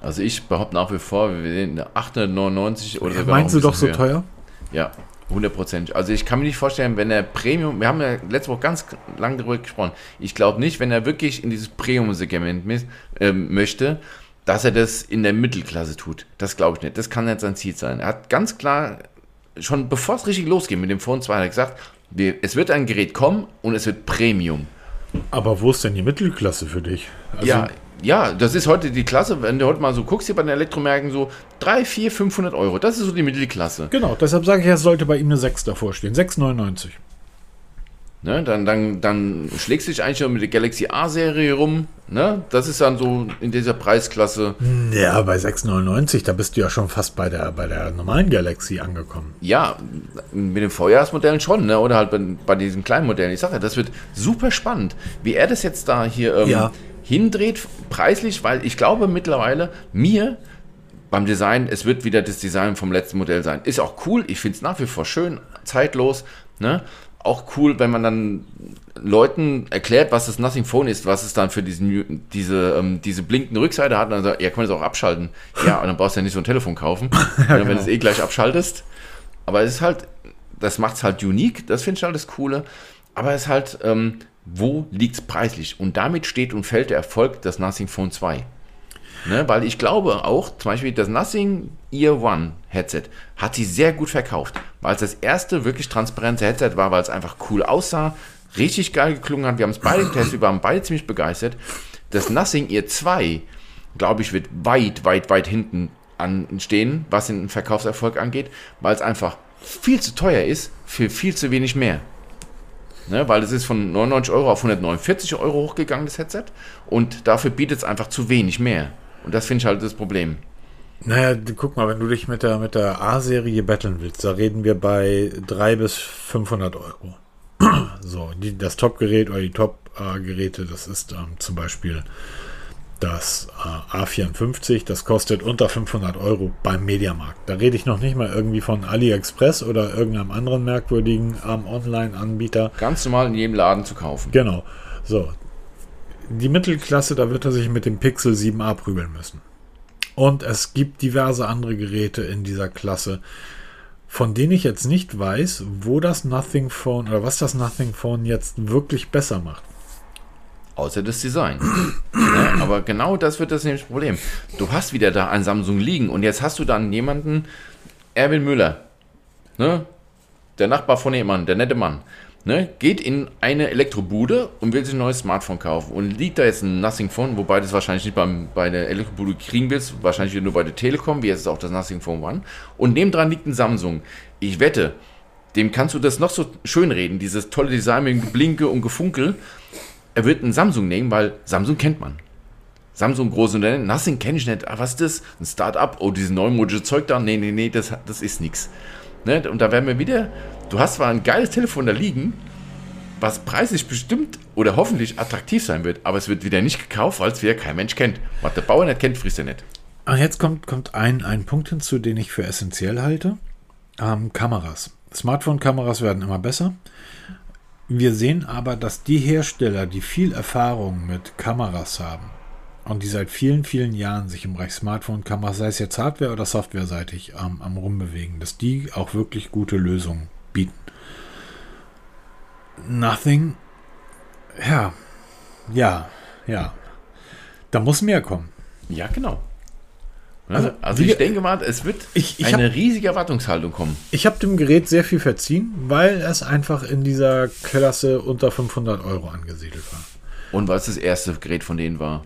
Also ich behaupte nach wie vor, wir sehen eine 899 oder Ja, sogar meinst du doch so höher. teuer? Ja, 100%. Also ich kann mir nicht vorstellen, wenn er Premium, wir haben ja letzte Woche ganz lange darüber gesprochen, ich glaube nicht, wenn er wirklich in dieses Premium-Segment ähm, möchte, dass er das in der Mittelklasse tut. Das glaube ich nicht. Das kann nicht sein Ziel sein. Er hat ganz klar, schon bevor es richtig losgeht mit dem Phone 2, hat er gesagt, es wird ein Gerät kommen und es wird Premium. Aber wo ist denn die Mittelklasse für dich? Also, ja, ja, das ist heute die Klasse, wenn du heute mal so guckst hier bei den Elektromärkten, so 3, 4, 500 Euro. Das ist so die Mittelklasse. Genau, deshalb sage ich, es sollte bei ihm eine 6 davor stehen. 6,99. Ne, dann, dann, dann schlägst du dich eigentlich schon mit der Galaxy A-Serie rum. Ne? Das ist dann so in dieser Preisklasse. Ja, bei 6,99, da bist du ja schon fast bei der, bei der normalen Galaxy angekommen. Ja, mit den Vorjahresmodellen schon, ne? oder halt bei, bei diesen kleinen Modellen. Ich sage ja, das wird super spannend, wie er das jetzt da hier ähm, Ja. Hindreht, preislich, weil ich glaube mittlerweile, mir beim Design, es wird wieder das Design vom letzten Modell sein. Ist auch cool, ich finde es nach wie vor schön, zeitlos. Ne? Auch cool, wenn man dann Leuten erklärt, was das Nothing Phone ist, was es dann für diesen, diese, ähm, diese blinkende Rückseite hat. Und dann sagt, ja, kann man das auch abschalten. Ja, und dann brauchst du ja nicht so ein Telefon kaufen, wenn du es eh gleich abschaltest. Aber es ist halt, das macht es halt unique, das finde ich halt das Coole. Aber es ist halt, ähm, wo liegt es preislich? Und damit steht und fällt der Erfolg des Nothing Phone 2. Ne, weil ich glaube auch, zum Beispiel das Nothing Ear One Headset hat sich sehr gut verkauft, weil es das erste wirklich transparente Headset war, weil es einfach cool aussah, richtig geil geklungen hat. Wir haben es beide getestet, wir waren beide ziemlich begeistert. Das Nothing Ear 2, glaube ich, wird weit, weit, weit hinten anstehen, was den Verkaufserfolg angeht, weil es einfach viel zu teuer ist für viel zu wenig mehr. Ne, weil es ist von 99 Euro auf 149 Euro hochgegangen, das Headset. Und dafür bietet es einfach zu wenig mehr. Und das finde ich halt das Problem. Naja, guck mal, wenn du dich mit der, mit der A-Serie betteln willst, da reden wir bei 300 bis 500 Euro. So, die, das Top-Gerät oder die Top-Geräte, das ist ähm, zum Beispiel das äh, A54, das kostet unter 500 Euro beim Mediamarkt. Da rede ich noch nicht mal irgendwie von AliExpress oder irgendeinem anderen merkwürdigen ähm, Online-Anbieter. Ganz normal in jedem Laden zu kaufen. Genau. So. Die Mittelklasse, da wird er sich mit dem Pixel 7a prügeln müssen. Und es gibt diverse andere Geräte in dieser Klasse, von denen ich jetzt nicht weiß, wo das Nothing Phone oder was das Nothing Phone jetzt wirklich besser macht. Außer das Design. ja, aber genau das wird das nämlich Problem. Du hast wieder da ein Samsung liegen und jetzt hast du dann jemanden, Erwin Müller, ne? der Nachbar von jemandem, der nette Mann, ne? geht in eine Elektrobude und will sich ein neues Smartphone kaufen und liegt da jetzt ein Nothing Phone, wobei du das wahrscheinlich nicht beim, bei der Elektrobude kriegen willst, wahrscheinlich nur bei der Telekom, wie jetzt ist auch das Nothing Phone One. Und nebendran liegt ein Samsung. Ich wette, dem kannst du das noch so schön reden, dieses tolle Design mit dem Geblinke und Gefunkel. Er wird einen Samsung nehmen, weil Samsung kennt man. Samsung große Unternehmen, Nothing kenne ich nicht. Ah, was ist das? Ein Start-up? Oh, dieses neumodische Zeug da? Nee, nee, nee, das, das ist nichts. Ne? Und da werden wir wieder, du hast zwar ein geiles Telefon da liegen, was preislich bestimmt oder hoffentlich attraktiv sein wird, aber es wird wieder nicht gekauft, weil es wieder kein Mensch kennt. Was der Bauer nicht kennt, frisst er nicht. Ah, jetzt kommt, kommt ein, ein Punkt hinzu, den ich für essentiell halte. Ähm, Kameras. Smartphone-Kameras werden immer besser. Wir sehen aber, dass die Hersteller, die viel Erfahrung mit Kameras haben und die seit vielen, vielen Jahren sich im Bereich Smartphone-Kameras, sei es jetzt Hardware- oder Softwareseitig, ähm, am Rumbewegen, dass die auch wirklich gute Lösungen bieten. Nothing, ja, ja, ja. Da muss mehr kommen. Ja, genau. Ne? Also, Also, ich denke mal, es wird Ich- ich eine riesige Erwartungshaltung kommen. Ich habe dem Gerät sehr viel verziehen, weil es einfach in dieser Klasse unter 500 Euro angesiedelt war. Und weil es das erste Gerät von denen war.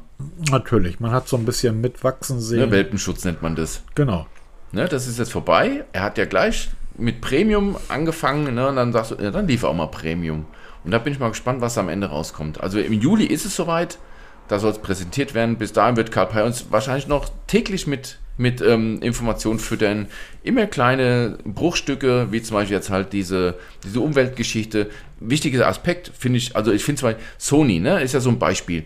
Natürlich, man hat so ein bisschen mitwachsen Ne? sehen. Welpenschutz nennt man das. genau. Ne, das ist jetzt vorbei. Er hat ja gleich mit Premium angefangen. Ne, und dann sagst du, ja, dann lief er auch mal Premium. Und da bin ich mal gespannt, was am Ende rauskommt. Also im Juli ist es soweit. Da soll es präsentiert werden. Bis dahin wird Karl Pei uns wahrscheinlich noch täglich mit, mit ähm, Informationen füttern. Immer kleine Bruchstücke, wie zum Beispiel jetzt halt diese, diese Umweltgeschichte. Wichtiger Aspekt finde ich, also ich finde zwar Sony, ne, ist ja so ein Beispiel.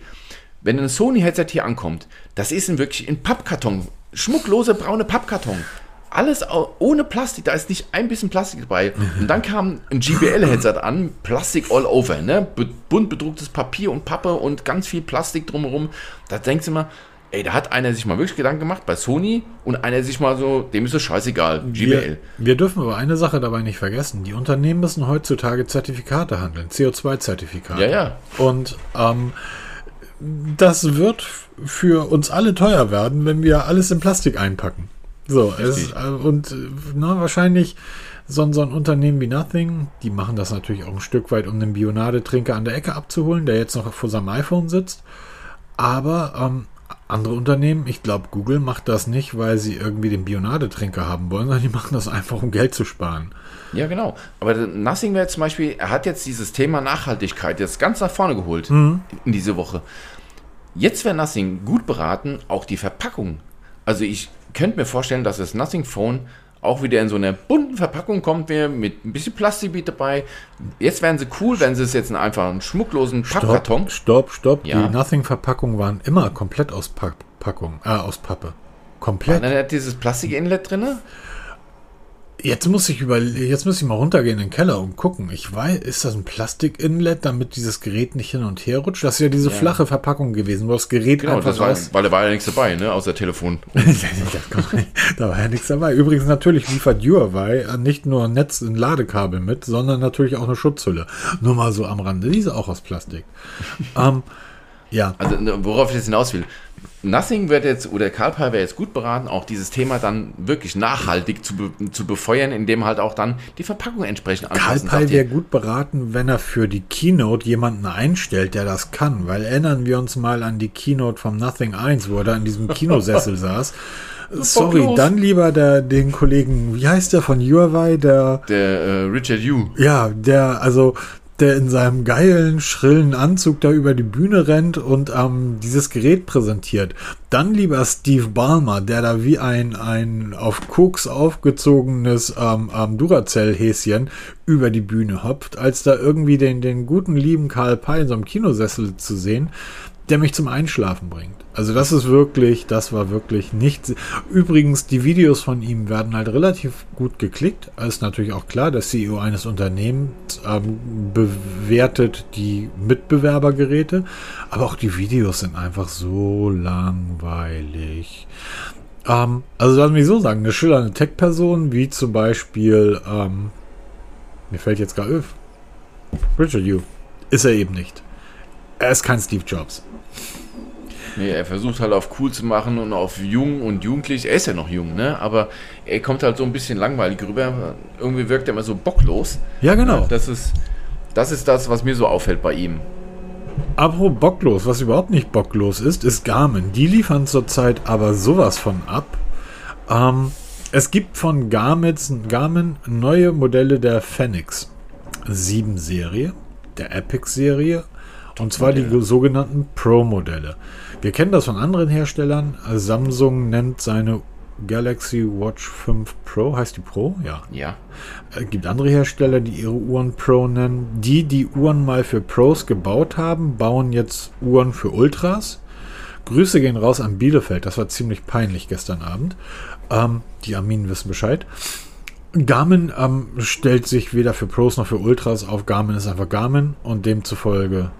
Wenn ein Sony-Headset hier ankommt, das ist ein wirklich ein Pappkarton. Schmucklose braune Pappkarton. Alles ohne Plastik, da ist nicht ein bisschen Plastik dabei. Und dann kam ein GBL-Headset an, Plastik all over, ne? Be bunt bedrucktes Papier und Pappe und ganz viel Plastik drumherum. Da denkst du immer, ey, da hat einer sich mal wirklich Gedanken gemacht bei Sony und einer sich mal so, dem ist es scheißegal, GBL. Wir, wir dürfen aber eine Sache dabei nicht vergessen. Die Unternehmen müssen heutzutage Zertifikate handeln, CO2-Zertifikate. Ja, ja. Und ähm, das wird für uns alle teuer werden, wenn wir alles in Plastik einpacken. So, es, äh, und äh, na, wahrscheinlich so, ein- so ein Unternehmen wie Nothing, die machen das natürlich auch ein Stück weit, um den Bionade-Trinker an der Ecke abzuholen, der jetzt noch vor seinem iPhone sitzt. Aber ähm, andere Unternehmen, ich glaube, Google macht das nicht, weil sie irgendwie den Bionade-Tränker haben wollen, sondern die machen das einfach, um Geld zu sparen. Ja, genau. Aber Nothing wäre zum Beispiel, er hat jetzt dieses Thema Nachhaltigkeit jetzt ganz nach vorne geholt in diese Woche. Jetzt wäre Nothing gut beraten, auch die Verpackung. Also ich könnte mir vorstellen, dass das Nothing Phone auch wieder in so einer bunten Verpackung kommt, mit ein bisschen Plastik dabei. Jetzt wären sie cool, wenn sie es jetzt in einfach einen schmucklosen Pappkarton. Stopp, stopp, stopp. Ja. Die Nothing-Verpackungen waren immer komplett aus Pack Packung, äh, aus Pappe. Komplett. Dann hat dieses Plastik-Inlet drin. Jetzt muss ich über, jetzt muss ich mal runtergehen in den Keller und gucken. Ich weiß, ist das ein Plastik-Inlet, damit dieses Gerät nicht hin und her rutscht? Das ist ja diese flache Verpackung gewesen, wo das Gerät Genau, einfach das war, raus. weil da war ja nichts dabei, ne, außer Telefon. da war ja nichts dabei. Übrigens natürlich liefert Huawei nicht nur ein Netz, ein Ladekabel mit, sondern natürlich auch eine Schutzhülle. Nur mal so am Rande. Die ist auch aus Plastik. ähm, ja. Also ne, worauf ich jetzt hinaus will. Nothing wird jetzt, oder Karl Pei wäre jetzt gut beraten, auch dieses Thema dann wirklich nachhaltig zu, be, zu befeuern, indem halt auch dann die Verpackung entsprechend anpassen. Sagt wäre gut beraten, wenn er für die Keynote jemanden einstellt, der das kann. Weil erinnern wir uns mal an die Keynote vom Nothing 1, wo er da in diesem Kinosessel saß. Sorry, bocklos. dann lieber der, den Kollegen, wie heißt der von Huawei, der, Der äh, Richard Yu. ja, der, also, der in seinem geilen, schrillen Anzug da über die Bühne rennt und ähm, dieses Gerät präsentiert. Dann lieber Steve Ballmer, der da wie ein, ein auf Koks aufgezogenes ähm, ähm, Duracell-Häschen über die Bühne hopft, als da irgendwie den, den guten, lieben Karl Pei in so einem Kinosessel zu sehen, der mich zum Einschlafen bringt. Also das ist wirklich, das war wirklich nicht. Übrigens, die Videos von ihm werden halt relativ gut geklickt. Ist natürlich auch klar, der CEO eines Unternehmens ähm, bewertet die Mitbewerbergeräte, aber auch die Videos sind einfach so langweilig. Ähm, also lass mich so sagen, eine schillernde Tech-Person, wie zum Beispiel, ähm, mir fällt jetzt gar Öf. Richard Yu. Ist er eben nicht. Er ist kein Steve Jobs. Nee, er versucht halt auf cool zu machen und auf jung und jugendlich. Er ist ja noch jung, ne? Aber er kommt halt so ein bisschen langweilig rüber. Irgendwie wirkt er immer so bocklos. Ja, genau. Das ist, das ist das, was mir so auffällt bei ihm. Apropos bocklos, was überhaupt nicht bocklos ist, ist Garmin. Die liefern zurzeit aber sowas von ab. Ähm, es gibt von Garmin neue Modelle der Phoenix 7 Serie, der Epic Serie, und zwar die sogenannten Pro-Modelle. Wir kennen das von anderen Herstellern. Samsung nennt seine Galaxy Watch 5 Pro, heißt die Pro? Ja. Ja. Es gibt andere Hersteller, die ihre Uhren Pro nennen. Die, die Uhren mal für Pros gebaut haben, bauen jetzt Uhren für Ultras. Grüße gehen raus an Bielefeld. Das war ziemlich peinlich gestern Abend. Ähm, die Arminen wissen Bescheid. Garmin ähm, stellt sich weder für Pros noch für Ultras auf. Garmin ist einfach Garmin und demzufolge,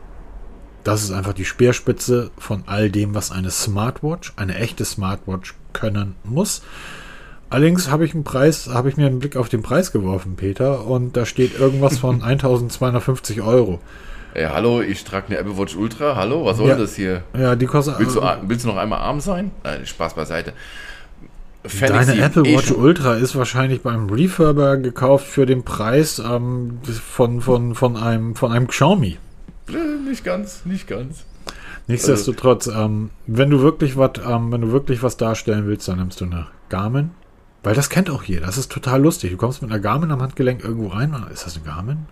das ist einfach die Speerspitze von all dem, was eine Smartwatch, eine echte Smartwatch können muss. Allerdings habe ich einen Preis, habe ich mir einen Blick auf den Preis geworfen, Peter, und da steht irgendwas von 1250 Euro. Ey, hallo, ich trage eine Apple Watch Ultra. Hallo, was soll Ja. das hier? Ja, die kostet. Willst du, willst du noch einmal arm sein? Nein, Spaß beiseite. Fände Deine Apple eh Watch schon- Ultra ist wahrscheinlich beim Refurber gekauft für den Preis ähm, von, von, von, einem, von einem Xiaomi. Äh, Nicht ganz, nicht ganz. Nichtsdestotrotz, ähm, wenn du wirklich was, ähm, wenn du wirklich was darstellen willst, dann nimmst du eine Garmin. Weil das kennt auch jeder. Das ist total lustig. Du kommst mit einer Garmin am Handgelenk irgendwo rein und ist das eine Garmin?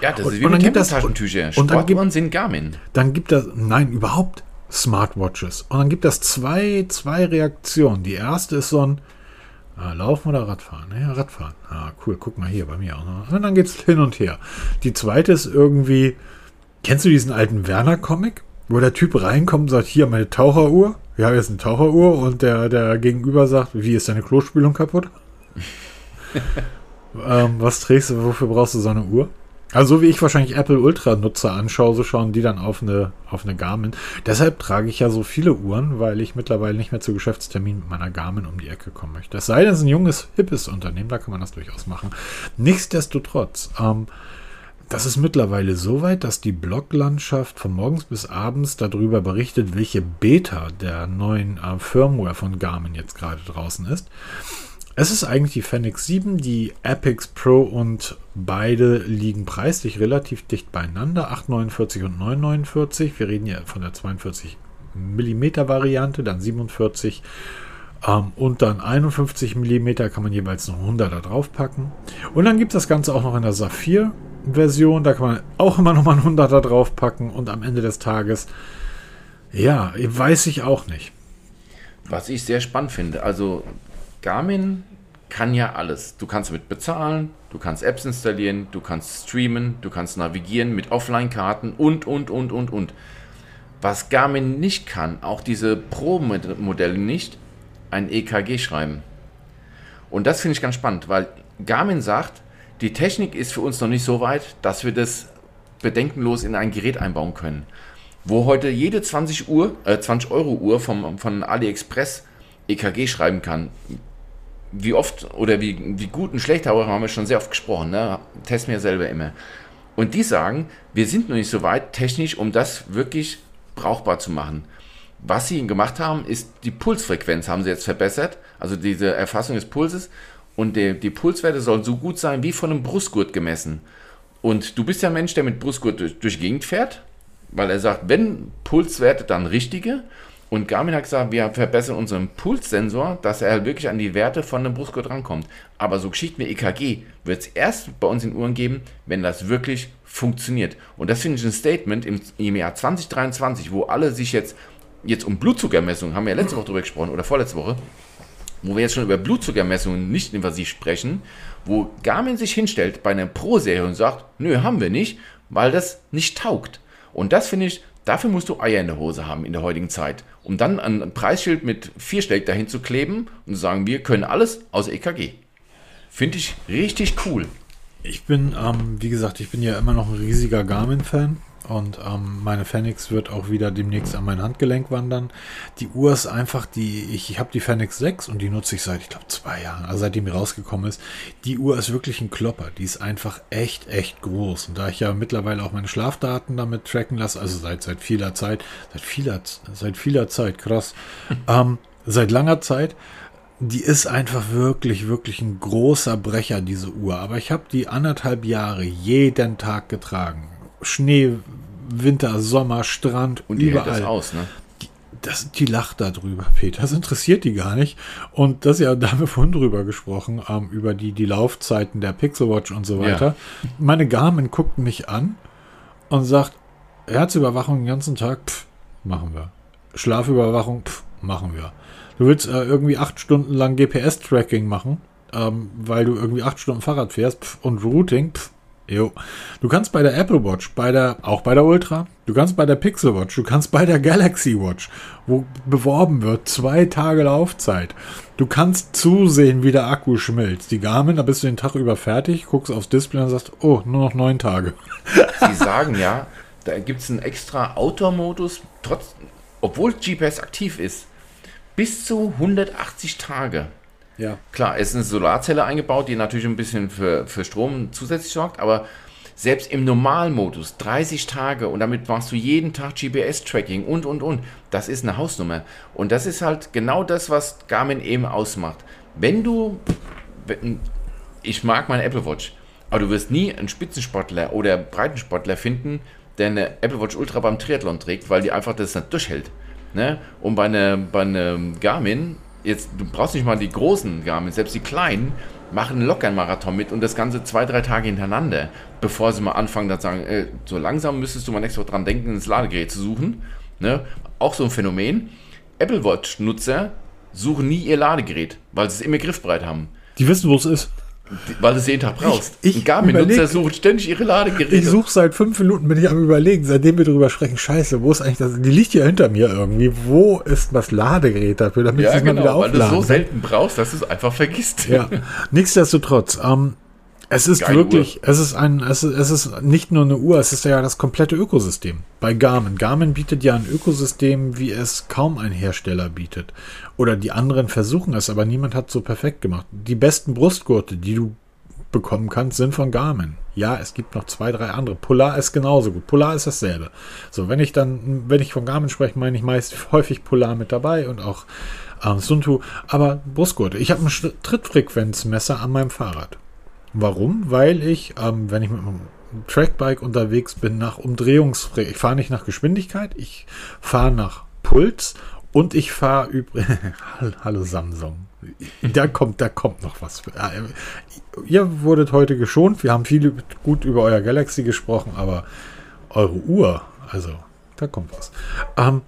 Ja, das Und- ist wie und dann gibt das- Taschentücher. und dann gibt- sind Garmin. Dann gibt das, nein, überhaupt Smartwatches. Und dann gibt das zwei, zwei Reaktionen. Die erste ist so ein, ah, Laufen oder Radfahren? Ja, Radfahren. Ah, cool, guck mal hier bei mir auch noch. Und dann geht's hin und her. Die zweite ist irgendwie, kennst du diesen alten Werner-Comic? Wo der Typ reinkommt und sagt, hier meine Taucheruhr. Wir haben jetzt eine Taucheruhr und der, der Gegenüber sagt, wie ist deine Klospülung kaputt? ähm, was trägst du, wofür brauchst du so eine Uhr? Also so wie ich wahrscheinlich Apple Ultra-Nutzer anschaue, so schauen die dann auf eine, auf eine Garmin. Deshalb trage ich ja so viele Uhren, weil ich mittlerweile nicht mehr zu Geschäftsterminen mit meiner Garmin um die Ecke kommen möchte. Es sei denn, es ist ein junges, hippes Unternehmen, da kann man das durchaus machen. Nichtsdestotrotz, ähm, das ist mittlerweile so weit, dass die Bloglandschaft von morgens bis abends darüber berichtet, welche Beta der neuen äh, Firmware von Garmin jetzt gerade draußen ist. Es ist eigentlich die Fenix 7, die Epix Pro und beide liegen preislich relativ dicht beieinander. 8,49 und 9,49. Wir reden ja von der 42 mm Variante, dann 47 ähm, und dann 51 mm kann man jeweils noch 100er draufpacken. Und dann gibt es das Ganze auch noch in der Saphir-Version, da kann man auch immer noch mal einen 100er draufpacken und am Ende des Tages, ja, weiß ich auch nicht. Was ich sehr spannend finde, also Garmin kann ja alles. Du kannst damit bezahlen, du kannst Apps installieren, du kannst streamen, du kannst navigieren mit Offline-Karten und, und, und, und, und. Was Garmin nicht kann, auch diese Pro-Modelle nicht, ein EKG schreiben. Und das finde ich ganz spannend, weil Garmin sagt, die Technik ist für uns noch nicht so weit, dass wir das bedenkenlos in ein Gerät einbauen können. Wo heute jede 20 Uhr, äh, 20 Euro Uhr vom, von AliExpress EKG schreiben kann. Wie oft oder wie, wie gut und schlecht darüber haben wir schon sehr oft gesprochen, ne? Testen wir selber immer. Und die sagen, wir sind noch nicht so weit technisch, um das wirklich brauchbar zu machen. Was sie gemacht haben, ist die Pulsfrequenz haben sie jetzt verbessert, also diese Erfassung des Pulses. Und die, die Pulswerte sollen so gut sein wie von einem Brustgurt gemessen. Und du bist ja ein Mensch, der mit Brustgurt durch, durch Gegend fährt, weil er sagt, wenn Pulswerte, dann richtige. Und Garmin hat gesagt, wir verbessern unseren Pulssensor, dass er halt wirklich an die Werte von einem Brustgurt rankommt. Aber so Geschichten wie EKG wird es erst bei uns in Uhren geben, wenn das wirklich funktioniert. Und das finde ich ein Statement im, im Jahr 2023, wo alle sich jetzt jetzt um Blutzuckermessungen, haben wir ja letzte Woche drüber gesprochen oder vorletzte Woche, wo wir jetzt schon über Blutzuckermessungen nicht invasiv sprechen, wo Garmin sich hinstellt bei einer Pro-Serie und sagt, nö, haben wir nicht, weil das nicht taugt. Und das finde ich, dafür musst du Eier in der Hose haben in der heutigen Zeit, um dann ein Preisschild mit Viersteck dahin zu kleben und zu sagen, wir können alles außer EKG. Finde ich richtig cool. Ich bin, ähm, wie gesagt, ich bin ja immer noch ein riesiger Garmin-Fan. Und ähm, meine Phoenix wird auch wieder demnächst an mein Handgelenk wandern. Die Uhr ist einfach die, ich, ich habe die Phoenix 6 und die nutze ich seit, ich glaube, zwei Jahren, also seitdem die rausgekommen ist. Die Uhr ist wirklich ein Klopper. Die ist einfach echt, echt groß. Und da ich ja mittlerweile auch meine Schlafdaten damit tracken lasse, also seit, seit vieler Zeit, seit vieler, seit vieler Zeit, krass, ähm, seit langer Zeit, die ist einfach wirklich, wirklich ein großer Brecher, diese Uhr. Aber ich habe die anderthalb Jahre jeden Tag getragen. Schnee, Winter, Sommer, Strand und überall. Hält das aus, ne? Die, das, die lacht da drüber, Peter. Das interessiert die gar nicht. Und das ja, da haben wir vorhin drüber gesprochen, ähm, über die, die Laufzeiten der Pixelwatch und so weiter. Ja. Meine Garmin guckt mich an und sagt, Herzüberwachung den ganzen Tag, pff, machen wir. Schlafüberwachung, pff, machen wir. Du willst äh, irgendwie acht Stunden lang GPS-Tracking machen, ähm, weil du irgendwie acht Stunden Fahrrad fährst pff, und Routing, pff, Jo. Du kannst bei der Apple Watch, bei der, auch bei der Ultra, du kannst bei der Pixel Watch, du kannst bei der Galaxy Watch, wo beworben wird, zwei Tage Laufzeit. Du kannst zusehen, wie der Akku schmilzt. Die Garmin, da bist du den Tag über fertig, guckst aufs Display und sagst, oh, nur noch neun Tage. Sie sagen ja, da gibt es einen extra Outdoor-Modus, obwohl GPS aktiv ist, bis zu 180 Tage. Ja. Klar, es ist eine Solarzelle eingebaut, die natürlich ein bisschen für, für Strom zusätzlich sorgt, aber selbst im Normalmodus 30 Tage und damit machst du jeden Tag GPS-Tracking und und und. Das ist eine Hausnummer. Und das ist halt genau das, was Garmin eben ausmacht. Wenn du, ich mag meine Apple Watch, aber du wirst nie einen Spitzensportler oder Breitensportler finden, der eine Apple Watch Ultra beim Triathlon trägt, weil die einfach das nicht durchhält. Ne? Und bei einer bei eine Garmin jetzt, du brauchst nicht mal die großen Garmin, selbst die kleinen machen locker einen Marathon mit und das Ganze zwei, drei Tage hintereinander, bevor sie mal anfangen, dann sagen, äh, so langsam müsstest du mal nächstes Mal dran denken, ins Ladegerät zu suchen. Ne? Auch so ein Phänomen. Apple Watch-Nutzer suchen nie ihr Ladegerät, weil sie es immer griffbereit haben. Die wissen, wo es ist. Weil du es jeden Tag brauchst. Ich, ich Garmin-Nutzer suchen ständig ihre Ladegeräte. Ich suche seit fünf Minuten, bin ich am überlegen, seitdem wir darüber sprechen, scheiße, wo ist eigentlich das? Die liegt hier hinter mir irgendwie. Wo ist das Ladegerät dafür, damit ja, ich es genau, mal wieder aufladen weil du es so selten brauchst, dass du es einfach vergisst. Ja, nichtsdestotrotz, ähm, es ist Geile wirklich, Uhr. es ist ein, es ist, es ist nicht nur eine Uhr, es ist ja das komplette Ökosystem. Bei Garmin. Garmin bietet ja ein Ökosystem, wie es kaum ein Hersteller bietet. Oder die anderen versuchen es, aber niemand hat so perfekt gemacht. Die besten Brustgurte, die du bekommen kannst, sind von Garmin. Ja, es gibt noch zwei, drei andere. Polar ist genauso gut. Polar ist dasselbe. So, wenn ich dann, wenn ich von Garmin spreche, meine ich meist häufig Polar mit dabei und auch ähm, Suntu. Aber Brustgurte. Ich habe ein Trittfrequenzmesser an meinem Fahrrad. Warum? Weil ich, ähm, wenn ich mit einem Trackbike unterwegs bin, nach Umdrehungsfrequenz, ich fahre nicht nach Geschwindigkeit, ich fahre nach Puls und ich fahre übrigens. Hallo Samsung. Da kommt, da kommt noch was. Äh, ihr wurdet heute geschont. Wir haben viel gut über euer Galaxy gesprochen, aber eure Uhr, also da kommt was. Ähm,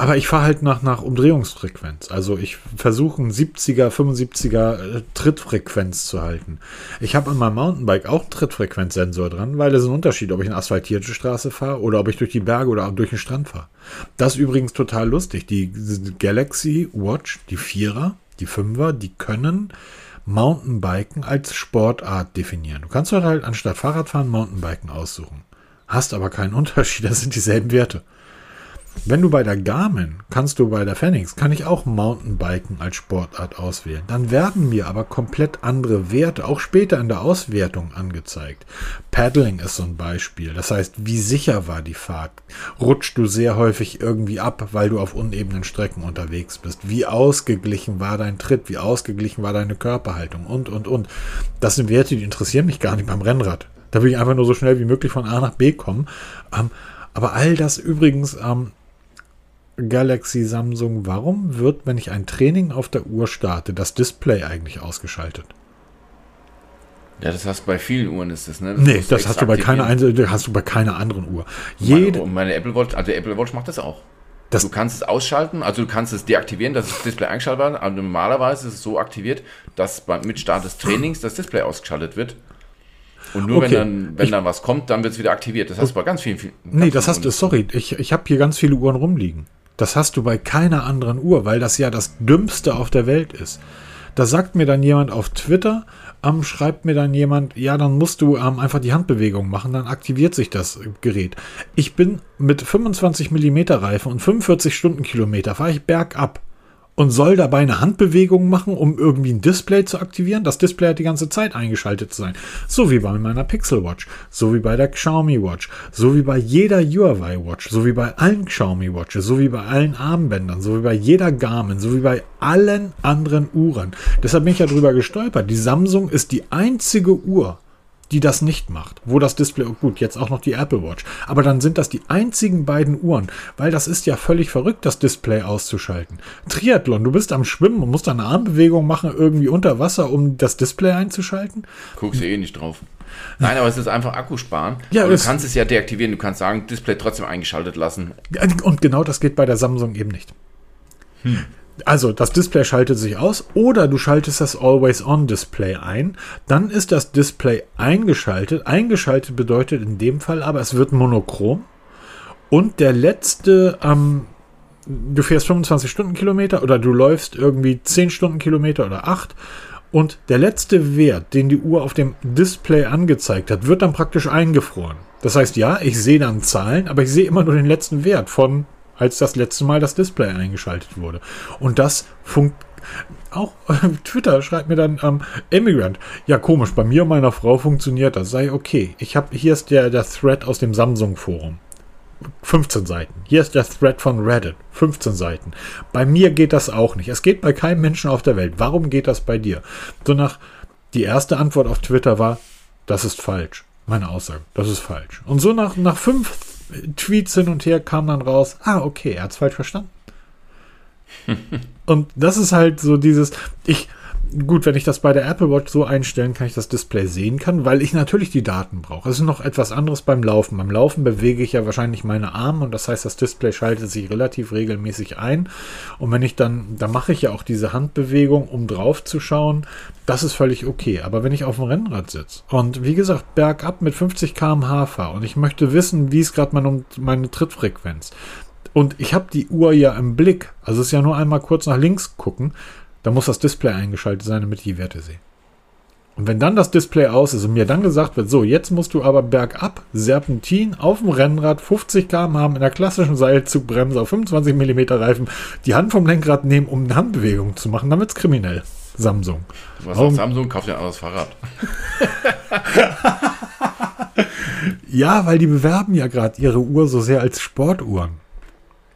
aber ich fahre halt nach, nach Umdrehungsfrequenz. Also ich versuche einen 70er, 75er äh, Trittfrequenz zu halten. Ich habe an meinem Mountainbike auch einen Trittfrequenzsensor dran, weil es ist ein Unterschied, ob ich eine asphaltierte Straße fahre oder ob ich durch die Berge oder durch den Strand fahre. Das ist übrigens total lustig. Die Galaxy Watch, die Vierer, die Fünfer, die können Mountainbiken als Sportart definieren. Du kannst dort halt anstatt Fahrradfahren Mountainbiken aussuchen. Hast aber keinen Unterschied, das sind dieselben Werte. Wenn du bei der Garmin, kannst du bei der Phoenix, kann ich auch Mountainbiken als Sportart auswählen. Dann werden mir aber komplett andere Werte auch später in der Auswertung angezeigt. Paddling ist so ein Beispiel. Das heißt, wie sicher war die Fahrt? Rutschst du sehr häufig irgendwie ab, weil du auf unebenen Strecken unterwegs bist? Wie ausgeglichen war dein Tritt? Wie ausgeglichen war deine Körperhaltung? Und, und, und. Das sind Werte, die interessieren mich gar nicht beim Rennrad. Da will ich einfach nur so schnell wie möglich von A nach B kommen. Ähm, aber all das übrigens ähm, Galaxy Samsung, warum wird, wenn ich ein Training auf der Uhr starte, das Display eigentlich ausgeschaltet? Ja, das hast du bei vielen Uhren ist das, ne? Das nee, das hast du bei keiner hast du bei keiner anderen Uhr. Jede meine, meine Apple Watch, also Apple Watch macht das auch. Das du kannst es ausschalten, also du kannst es deaktivieren, dass das Display eingeschaltet wird. Aber normalerweise ist es so aktiviert, dass mit Start des Trainings das Display ausgeschaltet wird. Und nur okay. wenn, dann, wenn ich, dann was kommt, dann wird es wieder aktiviert. Das hast du bei ganz vielen. Ganz nee, das hast du, sorry, ich, ich habe hier ganz viele Uhren rumliegen. Das hast du bei keiner anderen Uhr, weil das ja das Dümmste auf der Welt ist. Da sagt mir dann jemand auf Twitter, ähm, schreibt mir dann jemand, ja, dann musst du ähm, einfach die Handbewegung machen, dann aktiviert sich das Gerät. Ich bin mit 25 mm Reifen und 45 Stundenkilometer, fahre ich bergab und soll dabei eine Handbewegung machen, um irgendwie ein Display zu aktivieren. Das Display hat die ganze Zeit eingeschaltet zu sein. So wie bei meiner Pixel Watch, so wie bei der Xiaomi Watch, so wie bei jeder Huawei Watch, so wie bei allen Xiaomi Watches, so wie bei allen Armbändern, so wie bei jeder Garmin, so wie bei allen anderen Uhren. Deshalb bin ich ja drüber gestolpert. Die Samsung ist die einzige Uhr, die das nicht macht. Wo das Display, oh gut, jetzt auch noch die Apple Watch. Aber dann sind das die einzigen beiden Uhren, weil das ist ja völlig verrückt, das Display auszuschalten. Triathlon, du bist am Schwimmen und musst eine Armbewegung machen, irgendwie unter Wasser, um das Display einzuschalten. Guckst du eh nicht drauf. Nein, aber es ist einfach Akkusparen. Ja, du kannst es ja deaktivieren. Du kannst sagen, Display trotzdem eingeschaltet lassen. Und genau das geht bei der Samsung eben nicht. Hm. Also das Display schaltet sich aus oder du schaltest das Always-On-Display ein. Dann ist das Display eingeschaltet. Eingeschaltet bedeutet in dem Fall aber, es wird monochrom. Und der letzte, ähm, du fährst 25 Stundenkilometer oder du läufst irgendwie 10 Stundenkilometer oder 8. Und der letzte Wert, den die Uhr auf dem Display angezeigt hat, wird dann praktisch eingefroren. Das heißt, ja, ich sehe dann Zahlen, aber ich sehe immer nur den letzten Wert von als das letzte Mal das Display eingeschaltet wurde. Und das funkt auch Twitter schreibt mir dann ähm, Immigrant. Ja, komisch, bei mir und meiner Frau funktioniert das. Sei okay. Ich habe hier ist der, der Thread aus dem Samsung Forum. 15 Seiten. Hier ist der Thread von Reddit. 15 Seiten. Bei mir geht das auch nicht. Es geht bei keinem Menschen auf der Welt. Warum geht das bei dir? So nach die erste Antwort auf Twitter war, das ist falsch. Meine Aussage, das ist falsch. Und so nach, nach fünf Tweets hin und her kam dann raus, ah, okay, er hat es falsch verstanden. und das ist halt so dieses, ich, gut, wenn ich das bei der Apple Watch so einstellen kann, ich das Display sehen kann, weil ich natürlich die Daten brauche. Es ist noch etwas anderes beim Laufen. Beim Laufen bewege ich ja wahrscheinlich meine Arme und das heißt, das Display schaltet sich relativ regelmäßig ein. Und wenn ich dann, da mache ich ja auch diese Handbewegung, um drauf zu schauen. Das ist völlig okay. Aber wenn ich auf dem Rennrad sitze und wie gesagt, bergab mit 50 km/h fahre und ich möchte wissen, wie ist gerade meine, meine Trittfrequenz, und ich habe die Uhr ja im Blick. Also es ist ja nur einmal kurz nach links gucken. Da muss das Display eingeschaltet sein, damit ich die Werte sehe. Und wenn dann das Display aus ist und mir dann gesagt wird, so, jetzt musst du aber bergab, Serpentin, auf dem Rennrad, 50 km haben, in der klassischen Seilzugbremse auf 25 mm Reifen, die Hand vom Lenkrad nehmen, um eine Handbewegung zu machen, dann wird es kriminell. Samsung. Was sagt Samsung? Kauft ja ein anderes Fahrrad. ja, weil die bewerben ja gerade ihre Uhr so sehr als Sportuhren.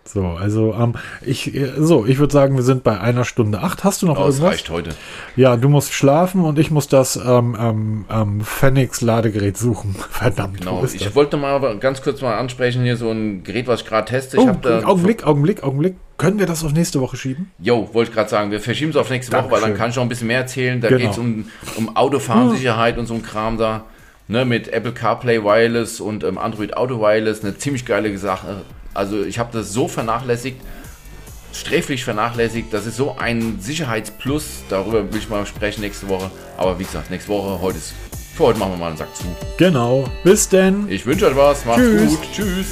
So, also ähm, ich, äh, so, ich würde sagen, wir sind bei einer Stunde acht. Hast du noch Oh, irgendwas? reicht heute. Ja, du musst schlafen und ich muss das ähm, ähm, ähm, Phoenix Ladegerät suchen. Verdammt, Genau. Ich das? wollte mal ganz kurz mal ansprechen, hier so ein Gerät, was ich gerade teste. Ich Oh, da Augenblick, Augenblick, Augenblick. Können wir das auf nächste Woche schieben? Jo, wollte ich gerade sagen, wir verschieben es auf nächste Woche, weil dann Dankeschön. kann ich noch ein bisschen mehr erzählen. Da Genau. geht es um, um Autofahrensicherheit und so ein Kram da. Ne, mit Apple CarPlay Wireless und ähm, Android Auto Wireless. Eine ziemlich geile Sache. Also ich habe das so vernachlässigt, sträflich vernachlässigt. Das ist so ein Sicherheitsplus. Darüber will ich mal sprechen nächste Woche. Aber wie gesagt, nächste Woche, heute ist, für heute machen wir mal einen Sack zu. Genau. Bis denn. Ich wünsche euch was. Macht's Tschüss. gut. Tschüss.